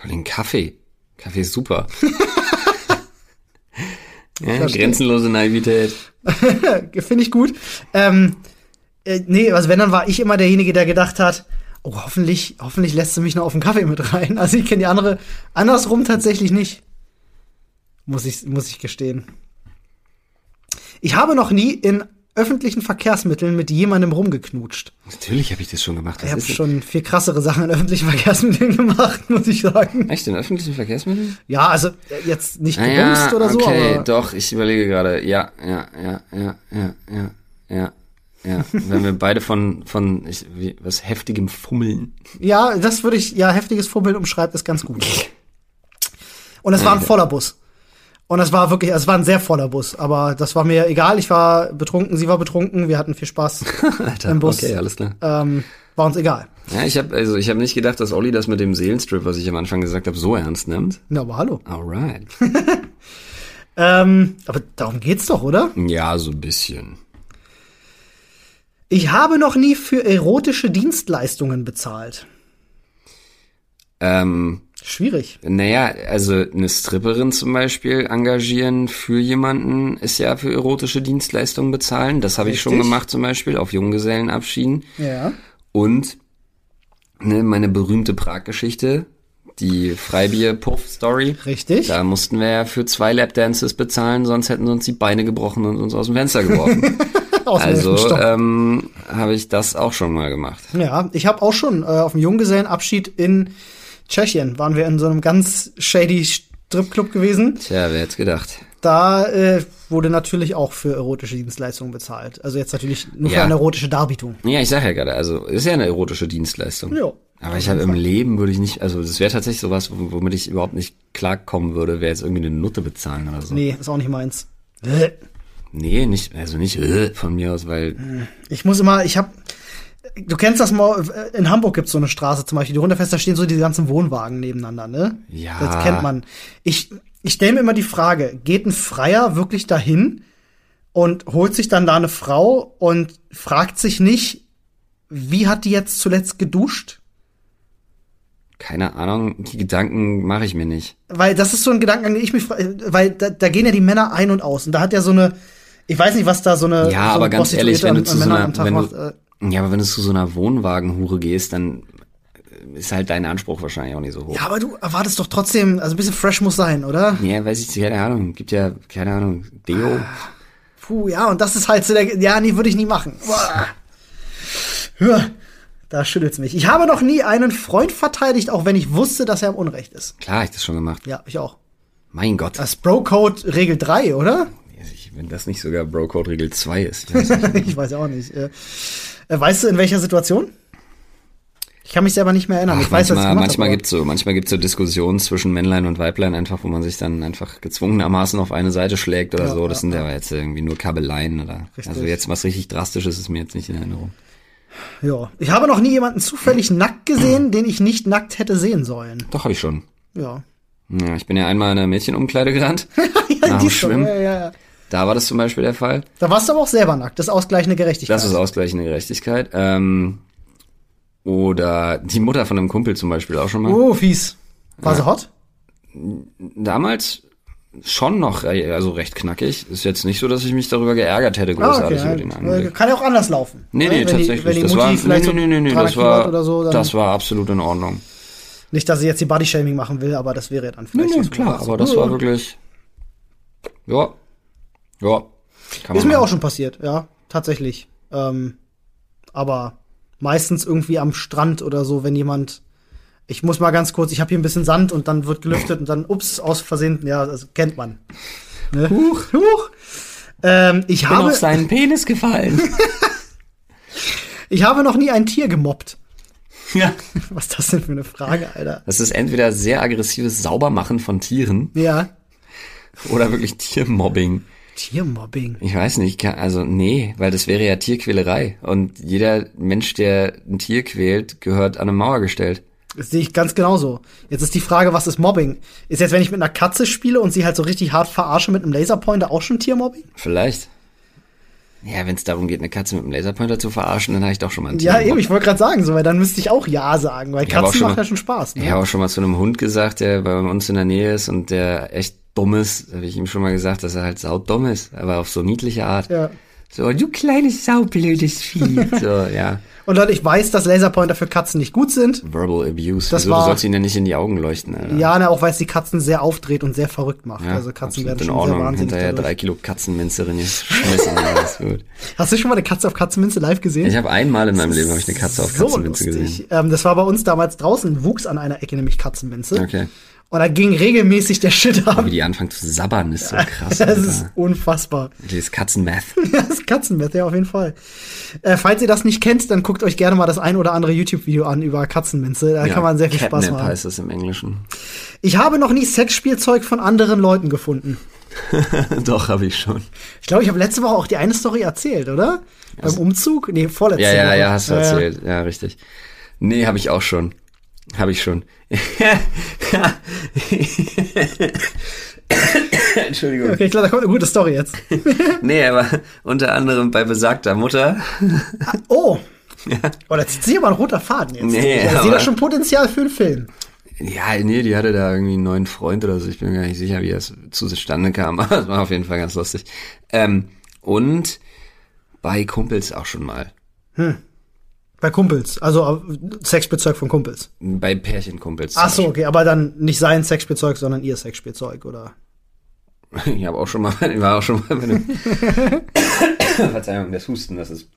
Aber den Kaffee. Kaffee ist super. ja, grenzenlose Naivität. Finde ich gut. Ähm, äh, nee, also wenn, dann war ich immer derjenige, der gedacht hat, oh, hoffentlich, hoffentlich lässt sie mich noch auf den Kaffee mit rein. Also ich kenne die andere andersrum tatsächlich nicht. Muss ich, muss ich gestehen. Ich habe noch nie in öffentlichen Verkehrsmitteln mit jemandem rumgeknutscht. Natürlich habe ich das schon gemacht. Ich Was habe schon viel krassere Sachen in öffentlichen Verkehrsmitteln gemacht, muss ich sagen. Echt in öffentlichen Verkehrsmitteln? Ja, also äh, jetzt nicht Ah, gebumst ja, oder so, okay, aber doch, ich überlege gerade. Ja, ja, ja, ja, ja, ja, ja, ja. Wenn wir beide von, von ich, wie, was heftigem Fummeln. ja, das würde ich, ja, heftiges Vorbild umschreibt ist ganz gut. Und es war ein voller Bus. Und es war wirklich, es war ein sehr voller Bus, aber das war mir egal. Ich war betrunken, sie war betrunken, wir hatten viel Spaß Alter, im Bus. okay, alles klar. Ähm, war uns egal. Ja, ich habe also ich habe nicht gedacht, dass Olli das mit dem Seelenstrip, was ich am Anfang gesagt habe, so ernst nimmt. Ja, aber hallo. Alright. Ähm, aber darum geht's doch, oder? ja, so ein bisschen. Ich habe noch nie für erotische Dienstleistungen bezahlt. Ähm, Schwierig. Naja, also eine Stripperin zum Beispiel engagieren für jemanden ist ja für erotische Dienstleistungen bezahlen. Das habe ich schon gemacht zum Beispiel auf Junggesellenabschieden. Ja. Und ne, meine berühmte Prag-Geschichte, die Freibier-Puff-Story. Richtig. Da mussten wir ja für zwei Lapdances bezahlen, sonst hätten sie uns die Beine gebrochen und uns aus dem Fenster geworfen. Also ähm, habe ich das auch schon mal gemacht. Ja, ich habe auch schon äh, auf dem Junggesellenabschied in Tschechien waren wir in so einem ganz shady Stripclub gewesen. Tja, wer hätte gedacht? Da äh, wurde natürlich auch für erotische Dienstleistungen bezahlt. Also jetzt natürlich nur für Ja. eine erotische Darbietung. Ja, ich sag ja gerade, also ist ja eine erotische Dienstleistung. Ja. Aber ich habe im Leben würde ich nicht, also das wäre tatsächlich sowas, womit ich überhaupt nicht klarkommen würde, wäre jetzt irgendwie eine Nutte bezahlen oder so. Nee, ist auch nicht meins. Nee, nicht, also nicht äh, von mir aus, weil Ich muss immer, ich hab, du kennst das mal, äh, in Hamburg gibt's so eine Straße zum Beispiel, die runterfährst, da stehen so diese ganzen Wohnwagen nebeneinander, ne? Ja. Das kennt man. Ich, ich stelle mir immer die Frage, geht ein Freier wirklich dahin und holt sich dann da eine Frau und fragt sich nicht, wie hat die jetzt zuletzt geduscht? keine Ahnung, die Gedanken mache ich mir nicht. Weil das ist so ein Gedankengang, den ich mich weil da, da gehen ja die Männer ein und aus. Und da hat ja so eine, ich weiß nicht, was da so eine. Ja, so aber ganz ehrlich, wenn du zu so einer, am Tag wenn macht, du, äh, ja, aber wenn du zu so einer Wohnwagenhure gehst, dann ist halt dein Anspruch wahrscheinlich auch nicht so hoch. Ja, aber du erwartest doch trotzdem, also ein bisschen fresh muss sein, oder? Ja, weiß ich, keine Ahnung, gibt ja, keine Ahnung, Deo. Puh, ja, und das ist halt so der, ja, nee, würde ich nie machen. Boah. Hör, da schüttelt's mich. Ich habe noch nie einen Freund verteidigt, auch wenn ich wusste, dass er im Unrecht ist. Klar, ich das schon gemacht. Ja, ich auch. Mein Gott. Das Bro-Code Regel 3, oder? Wenn das nicht sogar Bro-Code Regel 2 ist. Ich weiß ich weiß auch nicht. Äh, äh, weißt du, in welcher Situation? Ich kann mich selber nicht mehr erinnern. Ach, ich weiß, manchmal manchmal aber- gibt's so, manchmal gibt's so Diskussionen zwischen Männlein und Weiblein einfach, wo man sich dann einfach gezwungenermaßen auf eine Seite schlägt oder Ja, so. Das ja, sind aber jetzt irgendwie nur Kabeleien oder. Richtig. Also jetzt was richtig Drastisches ist mir jetzt nicht in Erinnerung. Ja. Ich habe noch nie jemanden zufällig nackt gesehen, den ich nicht nackt hätte sehen sollen. Doch, habe ich schon. Ja. Ja, ich bin ja einmal in einer Mädchenumkleide gerannt. Nach die dem schon, Schwimmen. ja, ja, ja. Da war das zum Beispiel der Fall. Da warst du aber auch selber nackt. Das ist ausgleichende Gerechtigkeit. Das ist ausgleichende Gerechtigkeit. Ähm, oder die Mutter von einem Kumpel zum Beispiel auch schon mal. Oh, fies. War sie hot? Damals schon noch, also recht knackig. Ist jetzt nicht so, dass ich mich darüber geärgert hätte, großartig über den ja. Anblick. Kann ja auch anders laufen. Nee, ne? nee, wenn tatsächlich. Die, wenn die das Mutti war, nee, vielleicht nee, nee, nee, nee, 300 das war, so, das war absolut in Ordnung. nicht, dass sie jetzt die Bodyshaming machen will, aber das wäre dann vielleicht. was klar, Gutes. aber das Ja. war wirklich, ja, ja. Kann Ist mir auch schon passiert, ja, tatsächlich. Ähm, aber meistens irgendwie am Strand oder so, wenn jemand. Ich muss mal ganz kurz, ich habe hier ein bisschen Sand und dann wird gelüftet und dann, ups, aus Versehen, ja, das kennt man. Ne? Huch, huch. Ähm, ich, Bin habe, auf seinen Penis gefallen. ich habe noch nie ein Tier gemobbt. ja. Was ist das denn für eine Frage, Alter? Das ist entweder sehr aggressives Saubermachen von Tieren Ja. oder wirklich Tiermobbing. Tiermobbing. Ich weiß nicht, kann- also nee, weil das wäre ja Tierquälerei. Und jeder Mensch, der ein Tier quält, gehört an eine Mauer gestellt. Das sehe ich ganz genauso. Jetzt ist die Frage, was ist Mobbing? Ist jetzt, wenn ich mit einer Katze spiele und sie halt so richtig hart verarsche mit einem Laserpointer, auch schon Tiermobbing? Vielleicht. Ja, wenn es darum geht, eine Katze mit einem Laserpointer zu verarschen, dann habe ich doch schon mal ein Ja, Tier eben, ich wollte gerade sagen, so, weil dann müsste ich auch Ja sagen, weil Ich Katzen macht mal- ja schon Spaß. Ne? Ich habe auch schon mal zu einem Hund gesagt, der bei uns in der Nähe ist und der echt dumm ist. Habe ich ihm schon mal gesagt, dass er halt saudumm ist, aber auf so niedliche Art. Ja. So, du kleines saublödes Vieh. so, ja. Und dann, ich weiß, dass Laserpointer für Katzen nicht gut sind. Verbal Abuse. Das Wieso, war- du sollst ihnen ja nicht in die Augen leuchten, Alter. Ja, ne, auch weil es die Katzen sehr aufdreht und sehr verrückt macht. Ja, also Katzen werden in schon Ordnung. sehr wahnsinnig Hinterher dadurch. drei Kilo Katzenminze drin geschmissen. alles gut. Hast du schon mal eine Katze auf Katzenminze live gesehen? Ich habe einmal in meinem Leben hab ich eine Katze auf so Katzenminze lustig. gesehen. Ähm, das war bei uns damals draußen, wuchs an einer Ecke nämlich Katzenminze. Okay. Und da ging regelmäßig der Shit ab. Wie die anfangen zu sabbern, ist so krass. Das ist Alter. unfassbar. Dieses Katzenmath. Das ist Katzenmeth, ja, auf jeden Fall. Äh, falls ihr das nicht kennt, dann guckt euch gerne mal das ein oder andere YouTube-Video an über Katzenminze. Da kann man sehr viel Spaß machen. heißt es im Englischen. Ich habe noch nie Sexspielzeug von anderen Leuten gefunden. Doch, habe ich schon. Ich glaube, ich habe letzte Woche auch die eine Story erzählt, oder? Beim Umzug? Nee, vorletzte Ja, ja, Woche. ja, hast du Ja, ja. erzählt. Ja, richtig. Nee, habe ich auch schon. Habe ich schon. Entschuldigung. Okay, klar, da kommt eine gute Story jetzt. Nee, aber unter anderem bei besagter Mutter. Oh! Oh, da zieht sich aber ein roter Faden jetzt. Nee, ich sehe da schon Potenzial für einen Film. Ja, nee, die hatte da irgendwie einen neuen Freund oder so. Ich bin mir gar nicht sicher, wie das zustande kam, aber es war auf jeden Fall ganz lustig. Ähm, und bei Kumpels auch schon mal. Bei Kumpels, also äh, Sexspielzeug von Kumpels. Bei Pärchenkumpels. Ach so, okay, aber dann nicht sein Sexspielzeug, sondern ihr Sexspielzeug, oder? Ich habe auch schon mal, ich war auch schon mal bei einem. Verzeihung, das Husten, das ist.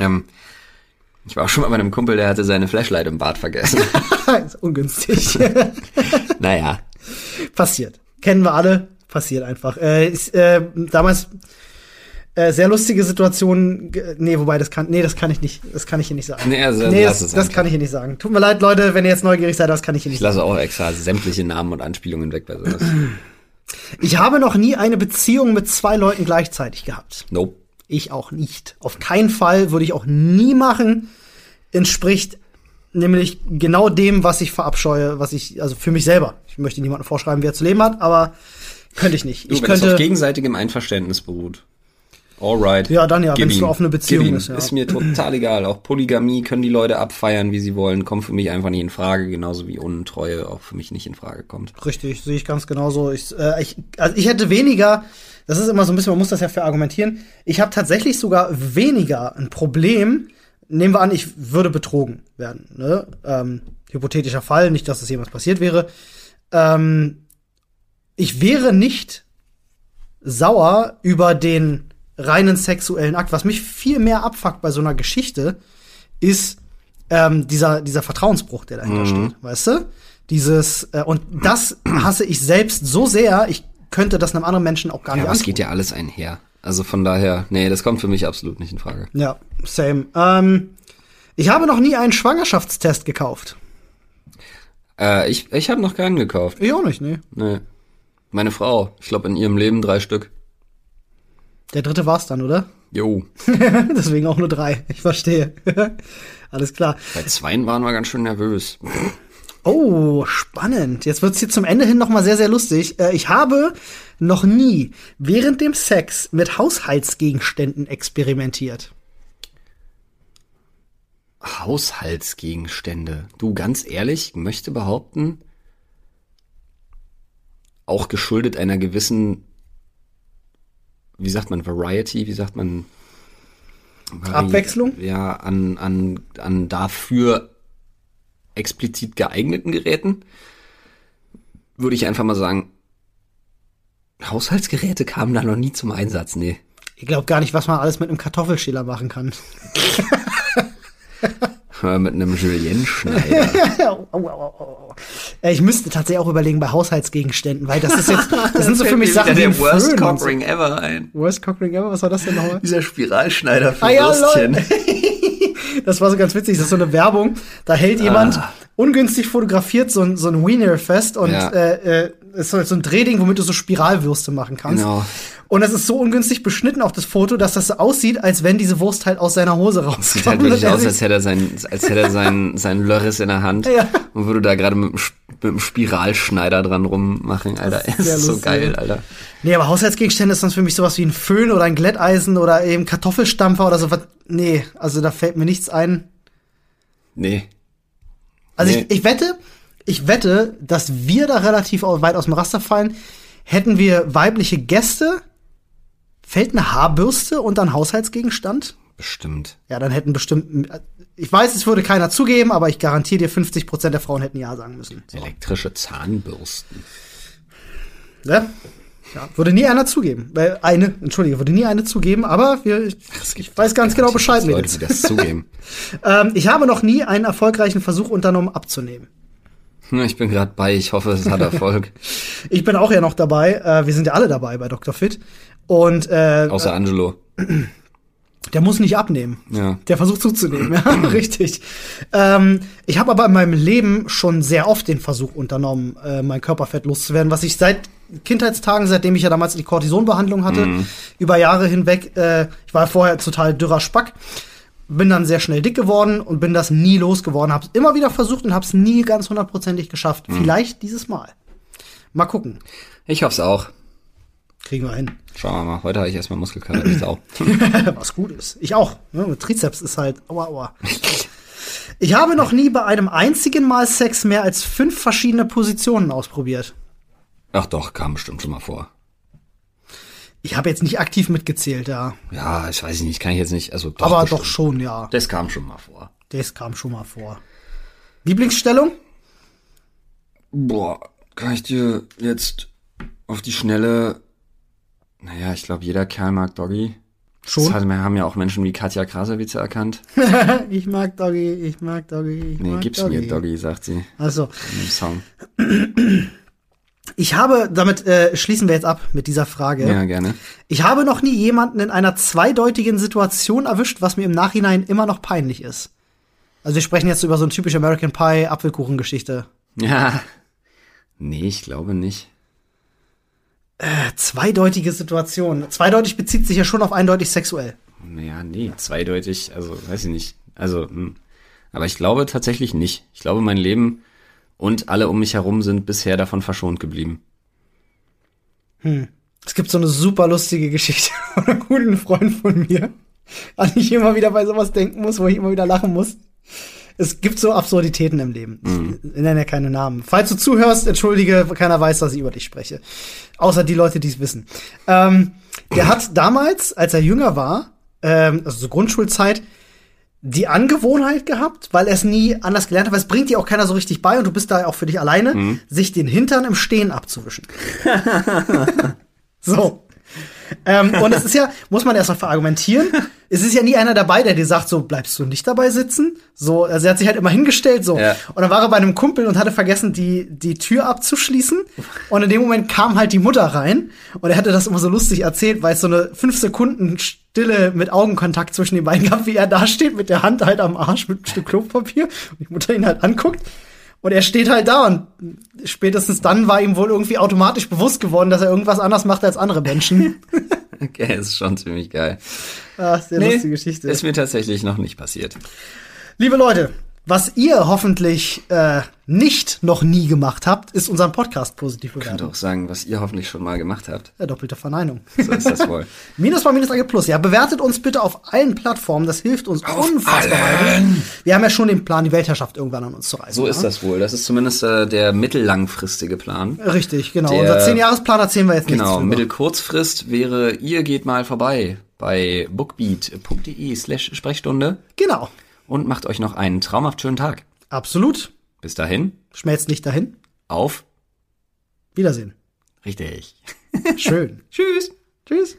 Ähm, ich war auch schon mal bei einem Kumpel, der hatte seine Flashlight im Bad vergessen. ist ungünstig. naja. Passiert. Kennen wir alle. Passiert einfach. Äh, ist, äh, damals äh, sehr lustige Situation. Nee, wobei das kann. Nee, das kann ich nicht. Das kann ich hier nicht sagen. Nee, also nee das, das kann ich hier nicht sagen. Tut mir leid, Leute, wenn ihr jetzt neugierig seid, das kann ich hier Ich nicht sagen. lasse auch extra sämtliche Namen und Anspielungen weg bei sowas. Ich habe noch nie eine Beziehung mit zwei Leuten gleichzeitig gehabt. Nope. Ich auch nicht. Auf keinen Fall würde ich auch nie machen. Entspricht nämlich genau dem, was ich verabscheue, was ich, also für mich selber. Ich möchte niemandem vorschreiben, wie er zu leben hat, aber könnte ich nicht. Du, ich wenn es könnte. auf gegenseitigem Einverständnis beruht. Alright. Ja, dann ja, wenn's ihm. eine offene Beziehung ist, ja. Ist mir total egal. Auch Polygamie können die Leute abfeiern, wie sie wollen. Kommt für mich einfach nicht in Frage. Genauso wie Untreue auch für mich nicht in Frage kommt. Richtig, sehe ich ganz genauso. Ich, äh, ich, also ich hätte weniger, das ist immer so ein bisschen, man muss das ja verargumentieren. Ich habe tatsächlich sogar weniger ein Problem. Nehmen wir an, ich würde betrogen werden. Ne? Ähm, hypothetischer Fall, nicht, dass das jemals passiert wäre. Ähm, ich wäre nicht sauer über den reinen sexuellen Akt. Was mich viel mehr abfuckt bei so einer Geschichte, ist ähm, dieser, dieser Vertrauensbruch, der dahinter steht. Weißt du? Dieses, äh, und das hasse ich selbst so sehr, ich könnte das einem anderen Menschen auch gar Ja, nicht antun. geht ja alles einher. Also von daher, nee, das kommt für mich absolut nicht in Frage. Ja, same. Ähm, ich habe noch nie einen Schwangerschaftstest gekauft. Äh, ich ich habe noch keinen gekauft. Ich auch nicht, nee. Nee. Meine Frau, ich glaube in ihrem Leben drei Stück. Der dritte war's dann, oder? Jo. Deswegen auch nur drei. Ich verstehe. Alles klar. Bei zweien waren wir ganz schön nervös. Oh, spannend. Jetzt wird's hier zum Ende hin noch mal sehr, sehr lustig. Äh, ich habe noch nie während dem Sex mit Haushaltsgegenständen experimentiert. Haushaltsgegenstände. Du, ganz ehrlich, ich möchte behaupten, auch geschuldet einer gewissen, wie sagt man, Variety, wie sagt man? Vari Abwechslung? Ja, an, an, an dafür explizit geeigneten Geräten, würde ich einfach mal sagen, Haushaltsgeräte kamen da noch nie zum Einsatz, nee. Ich glaube gar nicht, was man alles mit einem Kartoffelschäler machen kann. Mit einem Julienne-Schneider. Au, au, au, au. Äh, Ich müsste tatsächlich auch überlegen bei Haushaltsgegenständen, weil das ist jetzt, das sind so für mich Sachen wie der Worst Föhn und so. Cockring ever ein. Worst Cockring ever, was war das denn nochmal? Dieser Spiralschneider für Ah ja, Würstchen. Das war so ganz witzig, das ist so eine Werbung, da hält jemand Ah. ungünstig fotografiert so ein, so ein Wiener fest und Ja. äh, äh, ist so so ein Drehding, womit du so Spiralwürste machen kannst. Genau. Und es ist so ungünstig beschnitten auf das Foto, dass das so aussieht, als wenn diese Wurst halt aus seiner Hose rauskommt. Sieht halt wirklich aus, als hätte er sein, als hätte er sein, sein Lörris in der Hand Ja. und würde da gerade mit, mit dem Spiralschneider dran rummachen, Alter. Das ist ist so geil, Alter. Nee, aber Haushaltsgegenstände ist dann für mich sowas wie ein Föhn oder ein Glätteisen oder eben Kartoffelstampfer oder so was. Nee, also da fällt mir nichts ein. Nee. Also Nee. ich, ich wette, ich wette, dass wir da relativ weit aus dem Raster fallen. Hätten wir weibliche Gäste, fällt eine Haarbürste und dann Haushaltsgegenstand? Bestimmt. Ja, dann hätten bestimmt, ich weiß, es würde keiner zugeben, aber ich garantiere dir, 50 Prozent der Frauen hätten Ja sagen müssen. So. Elektrische Zahnbürsten. Ne? Ja, würde nie einer zugeben. Weil eine, entschuldige, würde nie eine zugeben, aber wir, ich, weiß ganz genau Bescheid, Leute, die das zugeben. Ähm, ich habe noch nie einen erfolgreichen Versuch unternommen, abzunehmen. Ich bin gerade bei, ich hoffe, es hat Erfolg. Ich bin auch ja noch dabei. Äh, wir sind ja alle dabei bei Dr. Fit. Und äh, Außer Angelo. der muss nicht abnehmen. Ja. Der versucht zuzunehmen, ja, richtig. Ähm, ich habe aber in meinem Leben schon sehr oft den Versuch unternommen, äh, mein Körperfett loszuwerden, was ich seit Kindheitstagen, seitdem ich ja damals die Cortisonbehandlung hatte, über Jahre hinweg, äh, ich war vorher total dürrer Spack, bin dann sehr schnell dick geworden und bin das nie losgeworden, hab's immer wieder versucht und hab's nie ganz hundertprozentig geschafft. Vielleicht dieses Mal. Mal gucken. Ich hoffe es auch. Kriegen wir hin. Schauen wir mal. Heute habe ich erstmal Muskelkater wie Sau. Was gut ist. Ich auch. Ne? Mit Trizeps ist halt, aua, aua. Ich habe noch nie bei einem einzigen Mal Sex mehr als fünf verschiedene Positionen ausprobiert. Ach doch, kam bestimmt schon mal vor. Ich habe jetzt nicht aktiv mitgezählt, ja. Ja, ich weiß nicht, kann ich jetzt nicht. Also doch, Aber bestimmt. doch schon, ja. Das kam schon mal vor. Das kam schon mal vor. Lieblingsstellung? Boah, kann ich dir jetzt auf die Schnelle. Naja, ich glaube, jeder Kerl mag Doggy. Schon. Das haben, ja auch Menschen wie Katja Krasavice erkannt. ich mag Doggy, ich mag Doggy, ich Nee, mag gib's Doggy. mir Doggy, sagt sie Also, in dem Song. ich habe, damit äh, schließen wir jetzt ab mit dieser Frage. Ja, gerne. Ich habe noch nie jemanden in einer zweideutigen Situation erwischt, was mir im Nachhinein immer noch peinlich ist. Also wir sprechen jetzt über so eine typische American Pie Apfelkuchengeschichte. Ja. Nee, ich glaube nicht. Äh, zweideutige Situation. Zweideutig bezieht sich ja schon auf eindeutig sexuell. Naja, nee, zweideutig, also weiß ich nicht. Also, hm. aber ich glaube tatsächlich nicht. Ich glaube, mein Leben und alle um mich herum sind bisher davon verschont geblieben. Es gibt so eine super lustige Geschichte von einem guten Freund von mir, an die ich immer wieder bei sowas denken muss, wo ich immer wieder lachen muss. Es gibt so Absurditäten im Leben. Ich nenne ja keine Namen. Falls du zuhörst, entschuldige, keiner weiß, dass ich über dich spreche. Außer die Leute, die es wissen. Ähm, der hat damals, als er jünger war, ähm, also so Grundschulzeit, die Angewohnheit gehabt, weil er es nie anders gelernt hat, weil es bringt dir auch keiner so richtig bei und du bist da auch für dich alleine, sich den Hintern im Stehen abzuwischen. so. Ähm, und es ist ja, muss man erst noch verargumentieren, es ist ja nie einer dabei, der dir sagt, so bleibst du nicht dabei sitzen. So, also er hat sich halt immer hingestellt, so. Ja. Und dann war er bei einem Kumpel und hatte vergessen, die, die Tür abzuschließen. Und in dem Moment kam halt die Mutter rein. Und er hatte das immer so lustig erzählt, weil es so eine fünf Sekunden Stille mit Augenkontakt zwischen den beiden gab, wie er da steht mit der Hand halt am Arsch mit einem Stück Klopapier. Und die Mutter ihn halt anguckt. Und er steht halt da und spätestens dann war ihm wohl irgendwie automatisch bewusst geworden, dass er irgendwas anders macht als andere Menschen. Okay, ist schon ziemlich geil. ah, sehr lustige Geschichte. Ist mir tatsächlich noch nicht passiert. Liebe Leute, was ihr hoffentlich äh, nicht noch nie gemacht habt, ist unseren Podcast positiv bewerten. auch sagen, was ihr hoffentlich schon mal gemacht habt. Ja, doppelte Verneinung. So ist das wohl. Minus mal Minus AG Plus. Ja, bewertet uns bitte auf allen Plattformen. Das hilft uns unfassbar allen. weiter. Wir haben ja schon den Plan, die Weltherrschaft irgendwann an uns zu reißen. So ist ja? das wohl. Das ist zumindest äh, der mittellangfristige Plan. Richtig, genau. Der- Unser Zehn-Jahres-Plan erzählen wir jetzt Genau, nichts drüber. Mittelkurzfrist wäre, ihr geht mal vorbei bei bookbeat.de slash Sprechstunde Genau. Und macht euch noch einen traumhaft schönen Tag. Absolut. Bis dahin, Schmelzt nicht dahin. auf. Wiedersehen. Richtig. Schön. Tschüss. Tschüss.